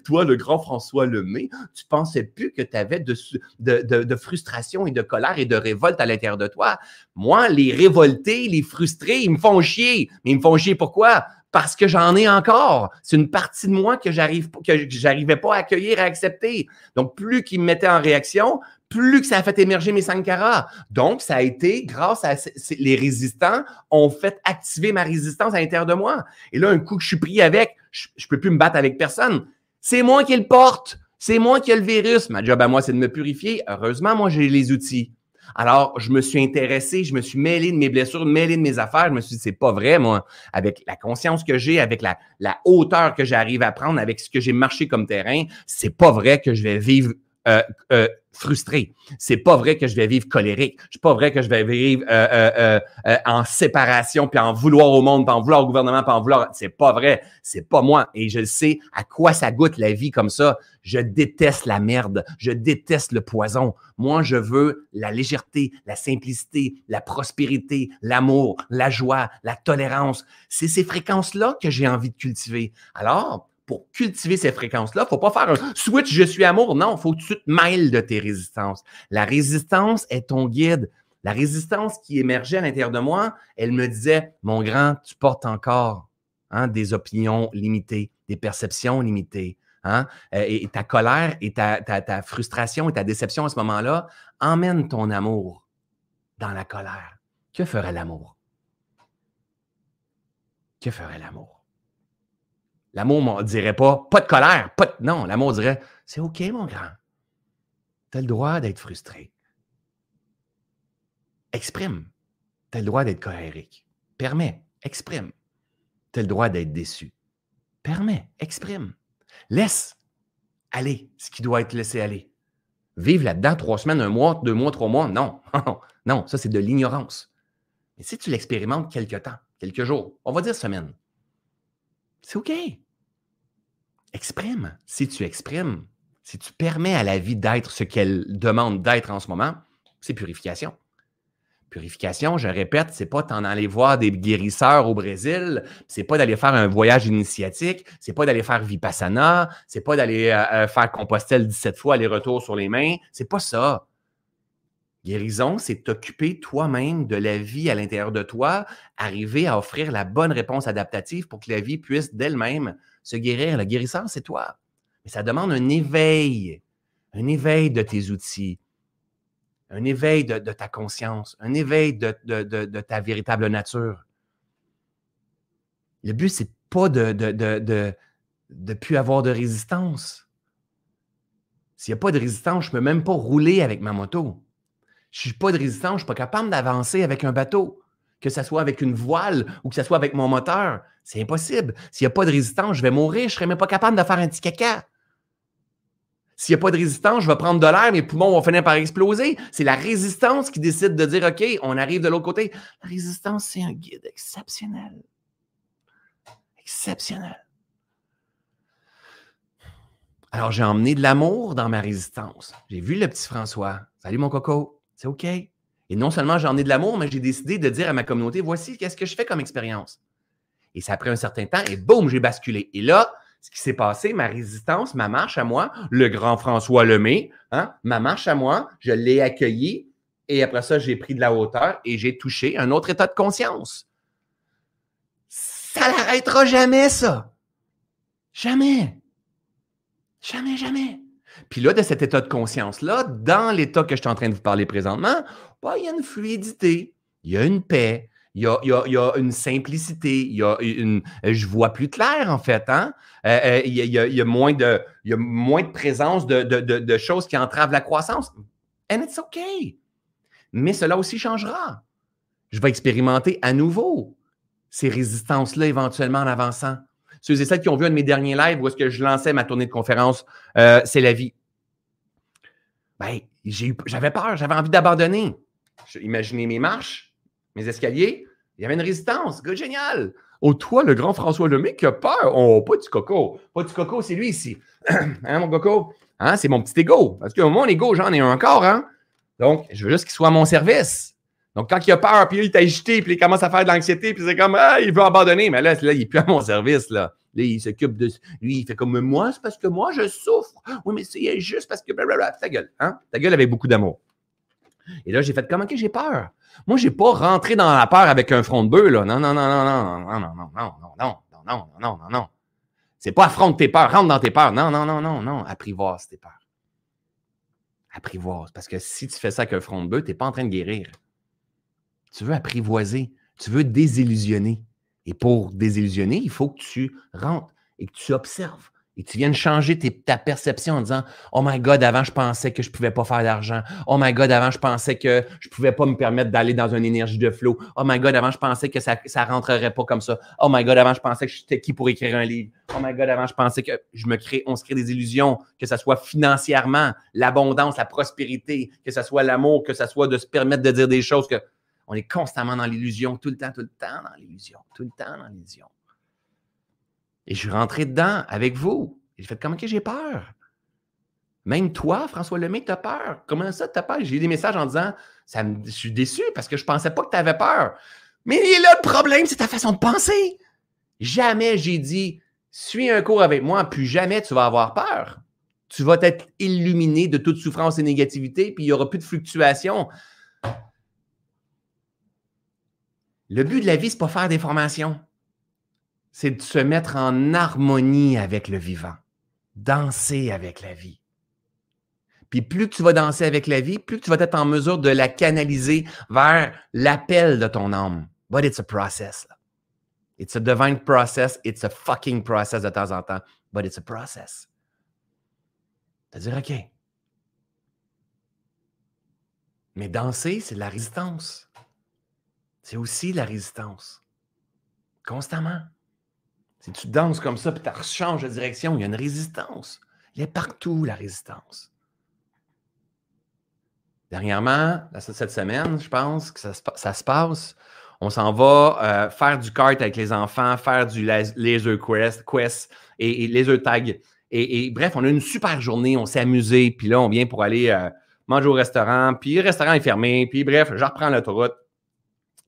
toi, le grand François Lemay, tu pensais plus que tu avais de, frustration et de colère et de révolte à l'intérieur de toi. Moi, les révoltés, les frustrés, ils me font chier. Mais ils me font chier pourquoi? Parce que j'en ai encore. C'est une partie de moi que j'arrive que j'arrivais pas à accueillir, à accepter. Donc, plus qu'ils me mettaient en réaction, plus que ça a fait émerger mes sankaras. Donc, ça a été, grâce à les résistants, ont fait activer ma résistance à l'intérieur de moi. Et là, un coup que je suis pris avec, je ne peux plus me battre avec personne. C'est moi qui le porte. C'est moi qui ai le virus. Ma job à moi, c'est de me purifier. Heureusement, moi, j'ai les outils. Alors, je me suis intéressé, je me suis mêlé de mes blessures, mêlé de mes affaires. Je me suis dit, c'est pas vrai, moi. Avec la conscience que j'ai, avec la, la hauteur que j'arrive à prendre, avec ce que j'ai marché comme terrain, c'est pas vrai que je vais vivre euh, euh, frustré. C'est pas vrai que je vais vivre colérique. C'est pas vrai que je vais vivre euh, euh, euh, en séparation, puis en vouloir au monde, puis en vouloir au gouvernement, puis en vouloir. C'est pas vrai. C'est pas moi. Et je sais à quoi ça goûte la vie comme ça. Je déteste la merde. Je déteste le poison. Moi, je veux la légèreté, la simplicité, la prospérité, l'amour, la joie, la tolérance. C'est ces fréquences-là que j'ai envie de cultiver. Alors, cultiver ces fréquences-là. Faut pas faire un switch je suis amour. Non, faut que tu te mêles de tes résistances. La résistance est ton guide. La résistance qui émergeait à l'intérieur de moi, elle me disait Mon grand, tu portes encore hein, des opinions limitées, des perceptions limitées. Hein, et, ta colère et ta, frustration et ta déception à ce moment-là emmène ton amour dans la colère. Que ferait l'amour? Que ferait l'amour? L'amour ne dirait pas pas de colère, pas de... Non, l'amour dirait c'est OK, mon grand. Tu as le droit d'être frustré. Exprime. Tu as le droit d'être colérique. Permets, exprime. Tu as le droit d'être déçu. Permets, exprime. Laisse aller ce qui doit être laissé aller. Vivre là-dedans trois semaines, un mois, deux mois, trois mois, non. non, ça c'est de l'ignorance. Mais si tu l'expérimentes quelque temps, quelques jours, on va dire semaine, c'est OK. Exprime. Si tu exprimes, si tu permets à la vie d'être ce qu'elle demande d'être en ce moment, c'est purification. Purification, je répète, c'est pas t'en aller voir des guérisseurs au Brésil, c'est pas d'aller faire un voyage initiatique, c'est pas d'aller faire Vipassana, c'est pas d'aller euh, euh, faire Compostelle 17 fois aller-retour sur les mains, c'est pas ça. Guérison, c'est t'occuper toi-même de la vie à l'intérieur de toi, arriver à offrir la bonne réponse adaptative pour que la vie puisse d'elle-même se guérir. Le guérisseur, c'est toi. Mais ça demande un éveil, un éveil de tes outils, un éveil de, ta conscience, un éveil de, ta véritable nature. Le but, c'est pas de ne plus avoir de résistance. S'il n'y a pas de résistance, je ne peux même pas rouler avec ma moto. Je suis pas de résistance, je ne suis pas capable d'avancer avec un bateau, que ce soit avec une voile ou que ce soit avec mon moteur. C'est impossible. S'il n'y a pas de résistance, je vais mourir, je ne serai même pas capable de faire un petit caca. S'il n'y a pas de résistance, je vais prendre de l'air, mes poumons vont finir par exploser. C'est la résistance qui décide de dire OK, on arrive de l'autre côté. La résistance, c'est un guide exceptionnel. Exceptionnel. Alors, j'ai emmené de l'amour dans ma résistance. J'ai vu le petit François. Salut mon coco. C'est OK. Et non seulement j'en ai de l'amour, mais j'ai décidé de dire à ma communauté, voici qu'est-ce que je fais comme expérience. Et ça a pris un certain temps et boum, j'ai basculé. Et là, ce qui s'est passé, ma résistance, ma marche à moi, le grand François Lemay, hein, ma marche à moi, je l'ai accueilli et après ça, j'ai pris de la hauteur et j'ai touché un autre état de conscience. Ça n'arrêtera jamais, ça. Jamais. Jamais, jamais. Puis là, de cet état de conscience-là, dans l'état que je suis en train de vous parler présentement, bah, il y a une fluidité, il y a une paix, il y a, une simplicité, il y a une. Je vois plus clair, en fait. Hein? Euh, euh, il, y a, moins de, présence de, de, de, choses qui entravent la croissance. And it's OK. Mais cela aussi changera. Je vais expérimenter à nouveau ces résistances-là éventuellement en avançant. Ceux et celles qui ont vu un de mes derniers lives où est-ce que je lançais ma tournée de conférence, euh, c'est la vie. Ben, j'avais peur, j'avais envie d'abandonner. Imaginez mes marches, mes escaliers, il y avait une résistance. Génial. Oh, toi, le grand François Lemay qui a peur. Oh, pas du coco. Pas du coco, c'est lui ici. hein, mon coco? Hein, c'est mon petit ego. Parce que mon ego, j'en ai un encore. Hein? Donc, je veux juste qu'il soit à mon service. Donc, quand il a peur, puis il est agité, puis il commence à faire de l'anxiété, puis c'est comme, ah, il veut abandonner. Mais là, là il n'est plus à mon service, là. Là, il s'occupe de. Lui, il fait comme moi, c'est parce que moi, je souffre. Oui, mais c'est juste parce que. Blablabla. Ta gueule. Hein? Ta gueule avec beaucoup d'amour. Et là, j'ai fait comme, OK, j'ai peur. Moi, je n'ai pas rentré dans la peur avec un front de bœuf, là. Non, non, non, non, non, non, non, non, non, non, non, non, non, non, non, non. C'est pas affronte tes peurs, rentre dans tes peurs. Non, non, non, non, non. Apprivoise tes peurs. Apprivoise. Parce que si tu fais ça avec un front de bœuf, tu n'es pas en train de guérir. Tu veux apprivoiser, tu veux désillusionner. Et pour désillusionner, il faut que tu rentres et que tu observes et tu viens de changer ta perception en disant Oh my God, avant, je pensais que je ne pouvais pas faire d'argent. Oh my God, avant, je pensais que je ne pouvais pas me permettre d'aller dans une énergie de flow. Oh my God, avant, je pensais que ça ne rentrerait pas comme ça. Oh my God, avant, je pensais que j'étais qui pour écrire un livre. Oh my God, avant, je pensais que je me crée, on se crée des illusions, que ce soit financièrement, l'abondance, la prospérité, que ce soit l'amour, que ce soit de se permettre de dire des choses que on est constamment dans l'illusion, tout le temps, tout le temps dans l'illusion, tout le temps dans l'illusion. Et je suis rentré dedans avec vous. J'ai fait comment que j'ai peur? Même toi, François Lemay, tu as peur. Comment ça, tu as peur? J'ai eu des messages en disant ça je suis déçu parce que je ne pensais pas que tu avais peur. Mais là, le problème, c'est ta façon de penser. Jamais j'ai dit suis un cours avec moi, puis jamais tu vas avoir peur. Tu vas être illuminé de toute souffrance et négativité, puis il n'y aura plus de fluctuation. Le but de la vie, ce n'est pas faire des formations c'est de se mettre en harmonie avec le vivant, danser avec la vie. Puis plus tu vas danser avec la vie, plus tu vas être en mesure de la canaliser vers l'appel de ton âme. But it's a process. It's a divine process. It's a fucking process de temps en temps. But it's a process. C'est-à-dire, OK. Mais danser, c'est de la résistance. C'est aussi la résistance. Constamment. Si tu danses comme ça, puis tu changes de direction, il y a une résistance. Il est partout, la résistance. Dernièrement, cette semaine, je pense que ça, se passe. On s'en va euh, faire du kart avec les enfants, faire du laser quest, quest et, laser tag. Et, bref, on a une super journée, on s'est amusé. Puis là, on vient pour aller euh, manger au restaurant. Puis le restaurant est fermé. Puis bref, je reprends l'autoroute.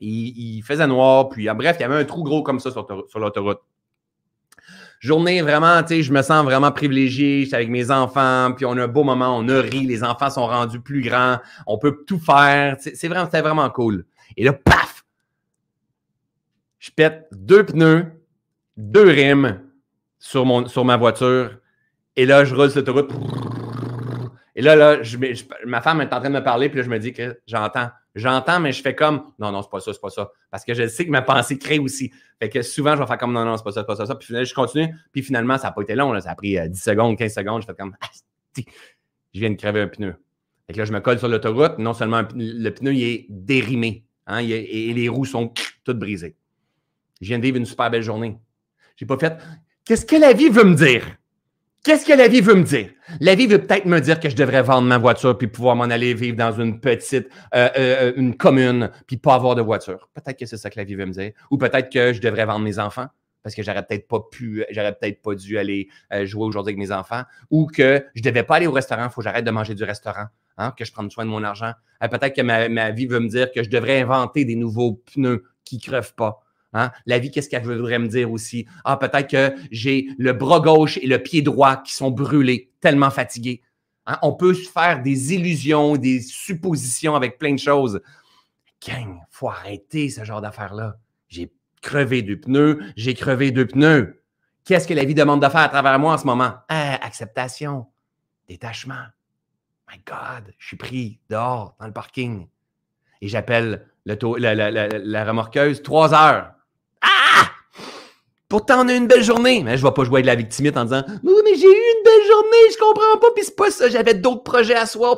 Il, faisait noir. Puis bref, il y avait un trou gros comme ça sur l'autoroute journée vraiment, tu sais, je me sens vraiment privilégié. J'étais avec mes enfants, puis on a un beau moment, on a ri, les enfants sont rendus plus grands, on peut tout faire. C'est vraiment, c'était vraiment cool. Et là, paf! Je pète deux pneus, deux rimes sur, mon, sur ma voiture. Et là, je roule sur l'autoroute. Et là, là ma femme est en train de me parler, puis là, je me dis que j'entends J'entends, mais je fais comme non, non, c'est pas ça, c'est pas ça. Parce que je sais que ma pensée crée aussi. Fait que souvent, je vais faire comme non, non, c'est pas ça, c'est pas ça, Puis finalement, je continue. Puis finalement, ça n'a pas été long. Ça a pris 10 euh, secondes, 15 secondes. Je fais comme ah, je viens de crever un pneu. Fait que là, je me colle sur l'autoroute. Non seulement le pneu, il est dérimé. Hein, et les roues sont toutes brisées. Je viens de vivre une super belle journée. J'ai pas fait. Qu'est-ce que la vie veut me dire? Qu'est-ce que la vie veut me dire? La vie veut peut-être me dire que je devrais vendre ma voiture puis pouvoir m'en aller vivre dans une petite, euh, euh, une commune puis pas avoir de voiture. Peut-être que c'est ça que la vie veut me dire. Ou peut-être que je devrais vendre mes enfants parce que j'aurais peut-être pas pu, j'aurais peut-être pas dû aller euh, jouer aujourd'hui avec mes enfants. Ou que je devais pas aller au restaurant, il faut que j'arrête de manger du restaurant, hein, que je prenne soin de mon argent. peut-être que ma, ma vie veut me dire que je devrais inventer des nouveaux pneus qui crevent pas. Hein? La vie, qu'est-ce qu'elle voudrait me dire aussi? Ah, peut-être que j'ai le bras gauche et le pied droit qui sont brûlés, tellement fatigués. Hein? On peut faire des illusions, des suppositions avec plein de choses. Gang, faut arrêter ce genre d'affaires-là. J'ai crevé deux pneus, j'ai crevé deux pneus. Qu'est-ce que la vie demande de faire à travers moi en ce moment? Ah, acceptation, détachement. My God, je suis pris dehors dans le parking. Et j'appelle la, remorqueuse trois heures. Pourtant, on a une belle journée. Mais je vais pas jouer de la victimite en disant Oui, mais j'ai eu une belle journée, je comprends pas, puis c'est pas ça, j'avais d'autres projets à soi.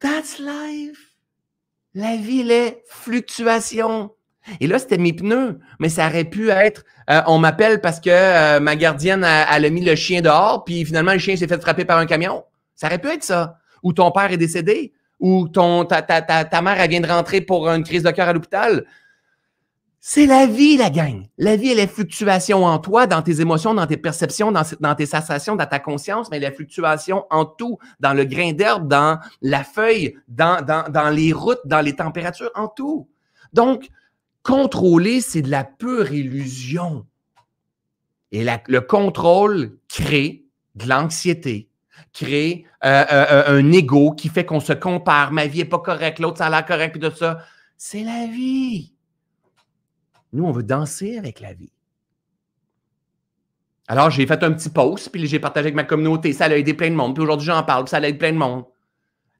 That's life. La vie, elle est fluctuation. Et là, c'était mes pneus, mais ça aurait pu être euh, on m'appelle parce que euh, ma gardienne a, a, mis le chien dehors, puis finalement, le chien s'est fait frapper par un camion. Ça aurait pu être ça. Ou ton père est décédé, ou ton, ta, ta, ta, ta mère elle vient de rentrer pour une crise de cœur à l'hôpital. C'est la vie, la gang. La vie, elle est fluctuation en toi, dans tes émotions, dans tes perceptions, dans, tes sensations, dans ta conscience, mais la fluctuation en tout, dans le grain d'herbe, dans la feuille, dans, les routes, dans les températures, en tout. Donc, contrôler, c'est de la pure illusion. Et le contrôle crée de l'anxiété, crée euh, euh, euh, un ego qui fait qu'on se compare. Ma vie n'est pas correcte, l'autre, ça a l'air correct, puis tout ça. C'est la vie. Nous, on veut danser avec la vie. Alors, j'ai fait un petit post, puis j'ai partagé avec ma communauté. Ça a aidé plein de monde. Puis aujourd'hui, j'en parle, ça a aidé plein de monde.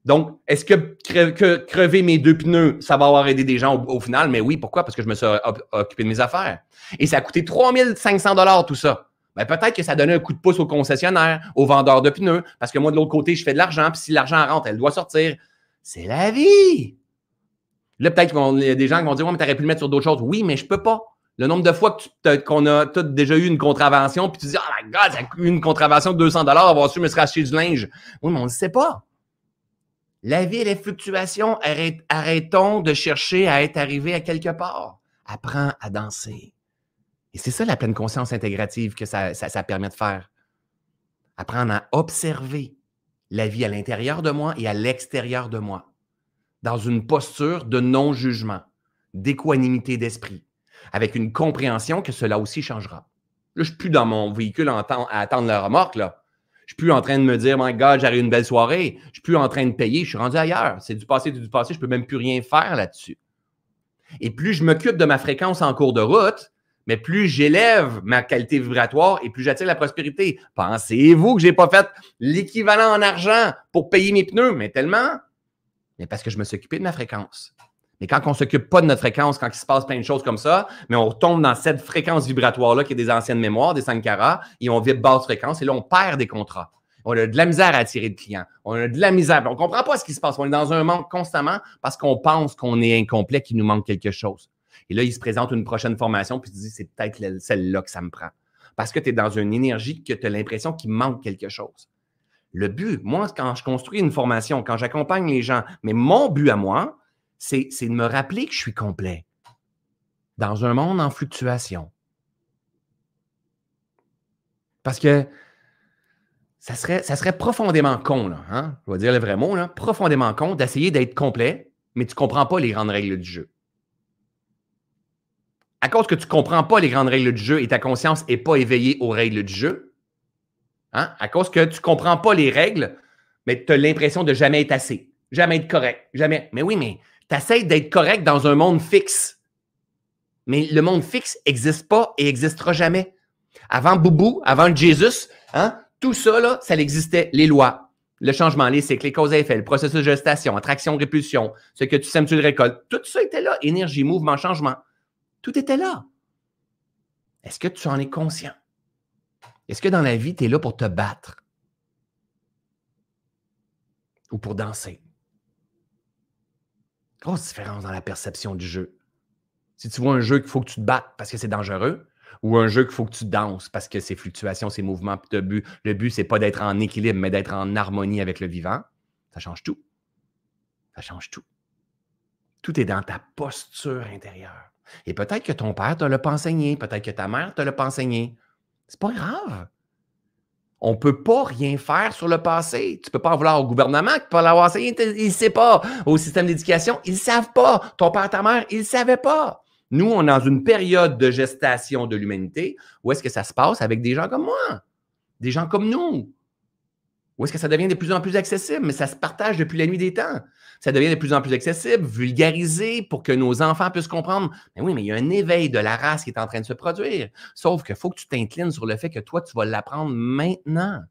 Donc, est-ce que, crever mes deux pneus, ça va avoir aidé des gens au, final? Mais oui, pourquoi? Parce que je me suis occupé de mes affaires. Et ça a coûté 3500 dollars tout ça. Ben, peut-être que ça donnait un coup de pouce au concessionnaire, au vendeur de pneus, parce que moi, de l'autre côté, je fais de l'argent, puis si l'argent rentre, elle doit sortir. C'est la vie. Là, peut-être qu'il y a des gens qui vont dire, ouais, mais t'aurais pu le mettre sur d'autres choses. Oui, mais je peux pas. Le nombre de fois qu'on a déjà eu une contravention, puis tu dis, oh my God, ça a eu une contravention de 200 avoir su me se racheter du linge. Oui, mais on ne sait pas. La vie et les fluctuations, arrêtons de chercher à être arrivé à quelque part. Apprends à danser. Et c'est ça la pleine conscience intégrative que ça, ça permet de faire. Apprendre à observer la vie à l'intérieur de moi et à l'extérieur de moi, dans une posture de non-jugement, d'équanimité d'esprit avec une compréhension que cela aussi changera. Là, je ne suis plus dans mon véhicule à attendre la remorque. Là. Je ne suis plus en train de me dire, my God, j'ai une belle soirée. Je ne suis plus en train de payer. Je suis rendu ailleurs. C'est du passé, du passé. Je ne peux même plus rien faire là-dessus. Et plus je m'occupe de ma fréquence en cours de route, mais plus j'élève ma qualité vibratoire et plus j'attire la prospérité. Pensez-vous que je n'ai pas fait l'équivalent en argent pour payer mes pneus? Mais tellement. Mais parce que je me suis occupé de ma fréquence. Mais quand on ne s'occupe pas de notre fréquence, quand il se passe plein de choses comme ça, mais on tombe dans cette fréquence vibratoire-là qui est des anciennes mémoires, des Sankara, et on vibre basse fréquence, et là, on perd des contrats. On a de la misère à attirer de clients. On a de la misère. On ne comprend pas ce qui se passe. On est dans un manque constamment parce qu'on pense qu'on est incomplet, qu'il nous manque quelque chose. Et là, il se présente une prochaine formation, puis tu dis, c'est peut-être celle-là que ça me prend. Parce que tu es dans une énergie que tu as l'impression qu'il manque quelque chose. Le but, moi, quand je construis une formation, quand j'accompagne les gens, mais mon but à moi, c'est de me rappeler que je suis complet dans un monde en fluctuation. Parce que ça serait, ça serait profondément con, hein? je vais dire le vrai mot, là, profondément con d'essayer d'être complet, mais tu ne comprends pas les grandes règles du jeu. À cause que tu ne comprends pas les grandes règles du jeu et ta conscience n'est pas éveillée aux règles du jeu, hein? à cause que tu ne comprends pas les règles, mais tu as l'impression de jamais être assez, jamais être correct, jamais. Mais oui, mais tu essaies d'être correct dans un monde fixe. Mais le monde fixe n'existe pas et n'existera jamais. Avant Boubou, avant Jésus, hein, tout ça, là, ça existait. Les lois, le changement, les cycles, les causes à effet, le processus de gestation, attraction, répulsion, ce que tu sèmes, tu le récoltes. Tout ça était là. Énergie, mouvement, changement. Tout était là. Est-ce que tu en es conscient? Est-ce que dans la vie, tu es là pour te battre? Ou pour danser? Grosse différence dans la perception du jeu. Si tu vois un jeu qu'il faut que tu te battes parce que c'est dangereux, ou un jeu qu'il faut que tu danses parce que c'est fluctuations, c'est mouvements, le but, le but, c'est pas d'être en équilibre, mais d'être en harmonie avec le vivant, ça change tout. Ça change tout. Tout est dans ta posture intérieure. Et peut-être que ton père te l'a pas enseigné, peut-être que ta mère te l'a pas enseigné. C'est pas grave. On ne peut pas rien faire sur le passé. Tu ne peux pas en vouloir au gouvernement qui peut l'avoir enseigné. Il ne sait pas. Au système d'éducation, ils ne savent pas. Ton père, ta mère, ils ne savaient pas. Nous, on est dans une période de gestation de l'humanité où est-ce que ça se passe avec des gens comme moi, des gens comme nous. Où est-ce que ça devient de plus en plus accessible? Mais ça se partage depuis la nuit des temps. Ça devient de plus en plus accessible, vulgarisé pour que nos enfants puissent comprendre. Mais oui, mais il y a un éveil de la race qui est en train de se produire. Sauf qu'il faut que tu t'inclines sur le fait que toi, tu vas l'apprendre maintenant.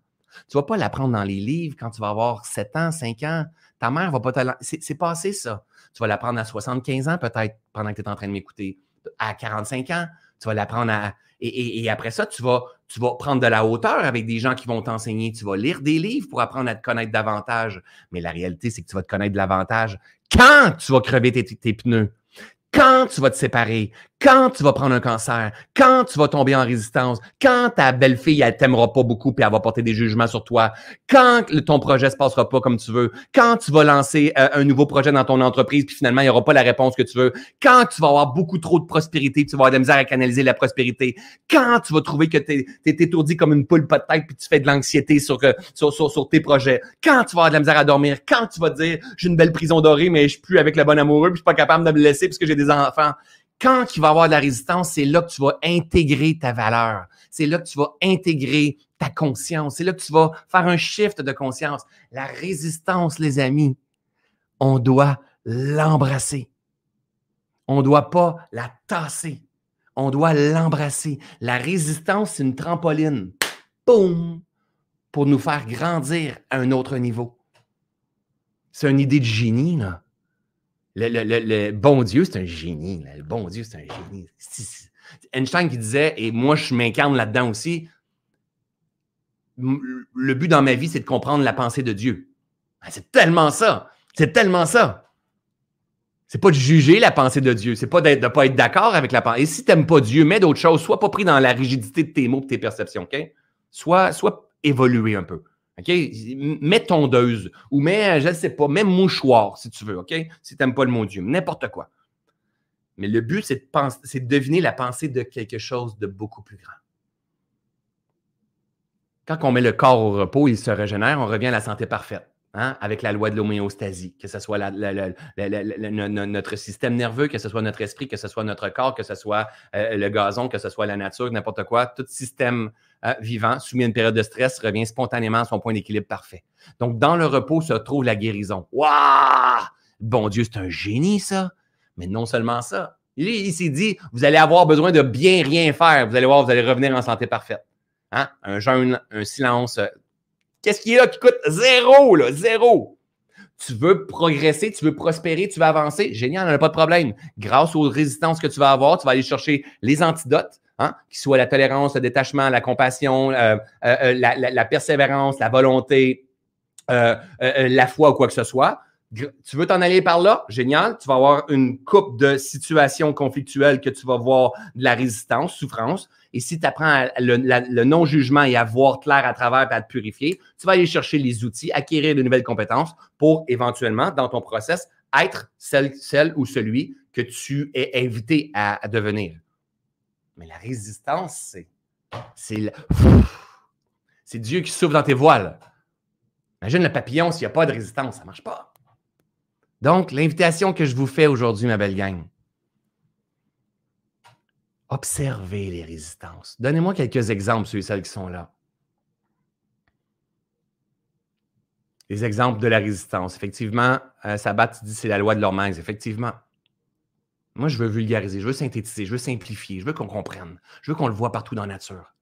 Tu ne vas pas l'apprendre dans les livres quand tu vas avoir 7 ans, 5 ans. Ta mère va pas te C'est passé ça. Tu vas l'apprendre à 75 ans peut-être pendant que tu es en train de m'écouter. À 45 ans, tu vas l'apprendre à, et, après ça, tu vas, tu vas prendre de la hauteur avec des gens qui vont t'enseigner. Tu vas lire des livres pour apprendre à te connaître davantage. Mais la réalité, c'est que tu vas te connaître davantage quand tu vas crever tes pneus quand tu vas te séparer, quand tu vas prendre un cancer, quand tu vas tomber en résistance, quand ta belle-fille, elle t'aimera pas beaucoup puis elle va porter des jugements sur toi, quand ton projet se passera pas comme tu veux, quand tu vas lancer euh, un nouveau projet dans ton entreprise puis finalement, il y aura pas la réponse que tu veux, quand tu vas avoir beaucoup trop de prospérité, tu vas avoir de la misère à canaliser la prospérité, quand tu vas trouver que tu es, étourdi comme une poule pas de tête puis tu fais de l'anxiété sur, euh, sur, sur, sur, tes projets, quand tu vas avoir de la misère à dormir, quand tu vas dire, j'ai une belle prison dorée, mais je suis plus avec le bon amoureux puis je suis pas capable de me laisser parce que j'ai des enfants. Quand il va y avoir de la résistance, c'est là que tu vas intégrer ta valeur. C'est là que tu vas intégrer ta conscience. C'est là que tu vas faire un shift de conscience. La résistance, les amis, on doit l'embrasser. On ne doit pas la tasser. On doit l'embrasser. La résistance, c'est une trampoline. Boum! Pour nous faire grandir à un autre niveau. C'est une idée de génie, là. Le, bon Dieu, c'est un génie. Le bon Dieu, c'est un génie. Einstein qui disait, et moi, je m'incarne là-dedans aussi, le but dans ma vie, c'est de comprendre la pensée de Dieu. Ben, c'est tellement ça. C'est tellement ça. C'est pas de juger la pensée de Dieu. C'est pas de ne pas être d'accord avec la pensée. Et si tu n'aimes pas Dieu, mets d'autres choses. Sois pas pris dans la rigidité de tes mots et de tes perceptions. OK? Sois, sois évolué un peu. OK? Mets tondeuse ou mets, je ne sais pas, mets mouchoir si tu veux. OK? Si tu n'aimes pas le mot Dieu. N'importe quoi. Mais le but, c'est de, penser, c'est de deviner la pensée de quelque chose de beaucoup plus grand. Quand on met le corps au repos, il se régénère, on revient à la santé parfaite. Hein, avec la loi de l'homéostasie, que ce soit notre système nerveux, que ce soit notre esprit, que ce soit notre corps, que ce soit euh, le gazon, que ce soit la nature, n'importe quoi, tout système euh, vivant soumis à une période de stress revient spontanément à son point d'équilibre parfait. Donc, dans le repos se trouve la guérison. Waouh! Bon Dieu, c'est un génie, ça. Mais non seulement ça. Il, s'est dit, vous allez avoir besoin de bien rien faire. Vous allez voir, vous allez revenir en santé parfaite. Hein? Un jeûne, un silence, Qu'est-ce qui est là qui coûte zéro, là, zéro? Tu veux progresser, tu veux prospérer, tu veux avancer, génial, on n'a pas de problème. Grâce aux résistances que tu vas avoir, tu vas aller chercher les antidotes, hein, qui soient la tolérance, le détachement, la compassion, euh, euh, euh, la, persévérance, la volonté, la foi ou quoi que ce soit. Tu veux t'en aller par là? Génial. Tu vas avoir une coupe de situations conflictuelles que tu vas voir de la résistance, souffrance. Et si tu apprends le, non-jugement et à voir clair à travers et à te purifier, tu vas aller chercher les outils, acquérir de nouvelles compétences pour éventuellement, dans ton process, être celle ou celui que tu es invité à, devenir. Mais la résistance, c'est. C'est c'est Dieu qui souffle dans tes voiles. Imagine le papillon s'il n'y a pas de résistance, ça ne marche pas. Donc, l'invitation que je vous fais aujourd'hui, ma belle gang, observez les résistances. Donnez-moi quelques exemples, ceux et celles qui sont là. Les exemples de la résistance. Effectivement, euh, Sabat dit c'est la loi de l'hormèse. Effectivement. Moi, je veux vulgariser, je veux synthétiser, je veux simplifier, je veux qu'on comprenne, je veux qu'on le voit partout dans la nature.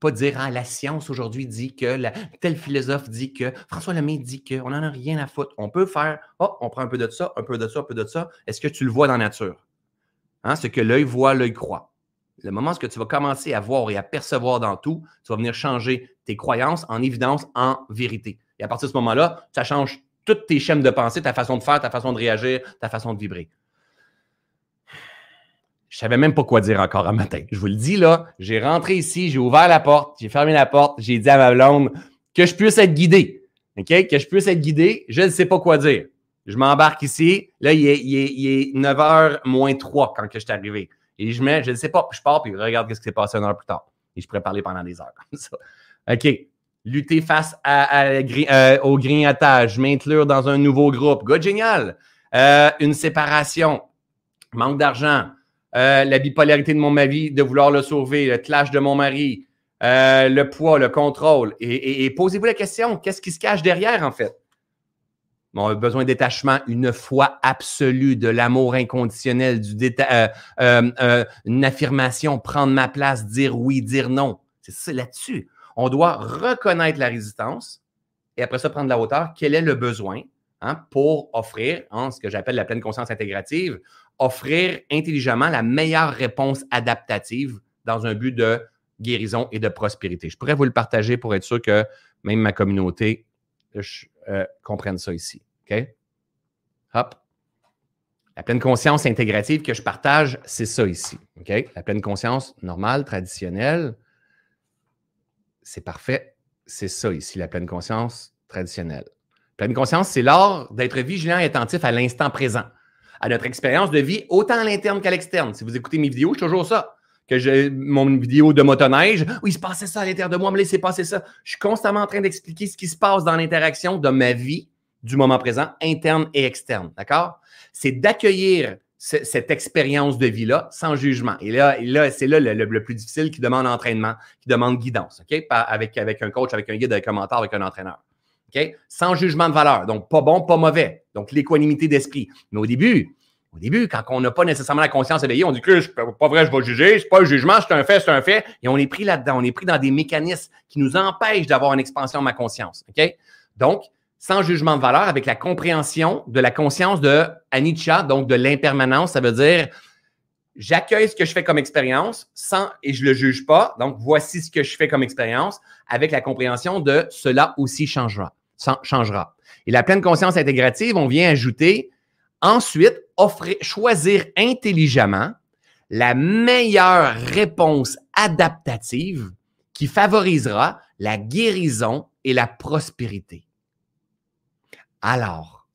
Pas dire, ah, la science aujourd'hui dit que, tel philosophe dit que, François Lemay dit qu'on n'en a rien à foutre. On peut faire, oh, on prend un peu de ça, un peu de ça, un peu de ça. Est-ce que tu le vois dans la nature? Hein? Ce que l'œil voit, l'œil croit. Le moment où tu vas commencer à voir et à percevoir dans tout, tu vas venir changer tes croyances en évidence, en vérité. Et à partir de ce moment-là, ça change toutes tes chaînes de pensée, ta façon de faire, ta façon de réagir, ta façon de vibrer. Je savais même pas quoi dire encore un matin. Je vous le dis là, j'ai rentré ici, j'ai ouvert la porte, j'ai fermé la porte, j'ai dit à ma blonde que je puisse être guidé. OK? Que je puisse être guidé, je ne sais pas quoi dire. Je m'embarque ici. Là, il est, 9h moins 3 quand que je suis arrivé. Et je mets, je ne sais pas, je pars, puis regarde ce qui s'est passé une heure plus tard. Et je pourrais parler pendant des heures comme ça. OK. Lutter face euh, au grignotage, maintenir dans un nouveau groupe. Good, génial. Euh, une séparation, manque d'argent, euh, la bipolarité de mon mari, de vouloir le sauver, le clash de mon mari, euh, le poids, le contrôle. Et, posez-vous la question, qu'est-ce qui se cache derrière, en fait? On a besoin de détachement, une foi absolue, de l'amour inconditionnel, du euh, une affirmation, prendre ma place, dire oui, dire non. C'est ça là-dessus. On doit reconnaître la résistance et après ça, prendre la hauteur. Quel est le besoin hein, pour offrir, ce que j'appelle la pleine conscience intégrative, offrir intelligemment la meilleure réponse adaptative dans un but de guérison et de prospérité. Je pourrais vous le partager pour être sûr que même ma communauté euh, comprenne ça ici. OK? Hop. La pleine conscience intégrative que je partage, c'est ça ici. OK? La pleine conscience normale, traditionnelle, c'est parfait. C'est ça ici, la pleine conscience traditionnelle. Pleine conscience, c'est l'art d'être vigilant et attentif à l'instant présent à notre expérience de vie, autant à l'interne qu'à l'externe. Si vous écoutez mes vidéos, je suis toujours ça. Que j'ai mon vidéo de motoneige, oui, il se passait ça à l'intérieur de moi, me laissez passer ça. Je suis constamment en train d'expliquer ce qui se passe dans l'interaction de ma vie du moment présent, interne et externe. D'accord? C'est d'accueillir cette expérience de vie-là sans jugement. Et là, c'est là le, plus difficile qui demande entraînement, qui demande guidance, OK? Avec, avec un coach, avec un guide, avec un mentor, avec un entraîneur. Sans jugement de valeur. Donc, pas bon, pas mauvais. Donc, l'équanimité d'esprit. Mais au début, au début, quand on n'a pas nécessairement la conscience éveillée, on dit que c'est pas vrai, je vais juger, c'est pas un jugement, c'est un fait, c'est un fait. Et on est pris là-dedans. On est pris dans des mécanismes qui nous empêchent d'avoir une expansion de ma conscience. OK? Donc, sans jugement de valeur, avec la compréhension de la conscience de Anicca, donc de l'impermanence, ça veut dire j'accueille ce que je fais comme expérience sans, et je le juge pas. Donc, voici ce que je fais comme expérience avec la compréhension de cela aussi changera. Changera. Et la pleine conscience intégrative, on vient ajouter ensuite, offrir, choisir intelligemment la meilleure réponse adaptative qui favorisera la guérison et la prospérité. Alors,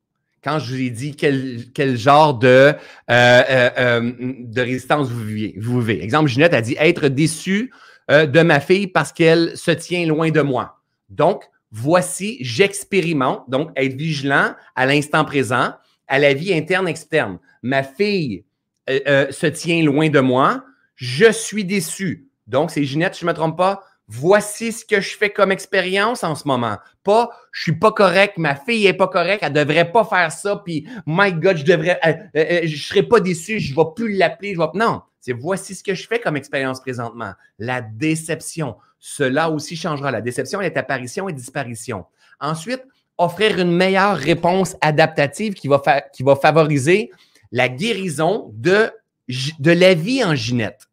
quand je vous ai dit quel, genre de, euh, euh, euh, de résistance vous vivez, vous vivez. Exemple, Ginette a dit être déçue de ma fille parce qu'elle se tient loin de moi. Donc, voici, j'expérimente, donc être vigilant à l'instant présent, à la vie interne, externe. Ma fille se tient loin de moi, je suis déçu. Donc, c'est Ginette, je ne me trompe pas, voici ce que je fais comme expérience en ce moment. Pas, je suis pas correct, ma fille est pas correcte, elle devrait pas faire ça, puis my God, je devrais, euh, euh, euh, je serais pas déçu, je vais plus l'appeler, vais, non. C'est voici ce que je fais comme expérience présentement. La déception. Cela aussi changera. La déception est apparition et disparition. Ensuite, offrir une meilleure réponse adaptative qui va, favoriser la guérison de, de la vie en ginette.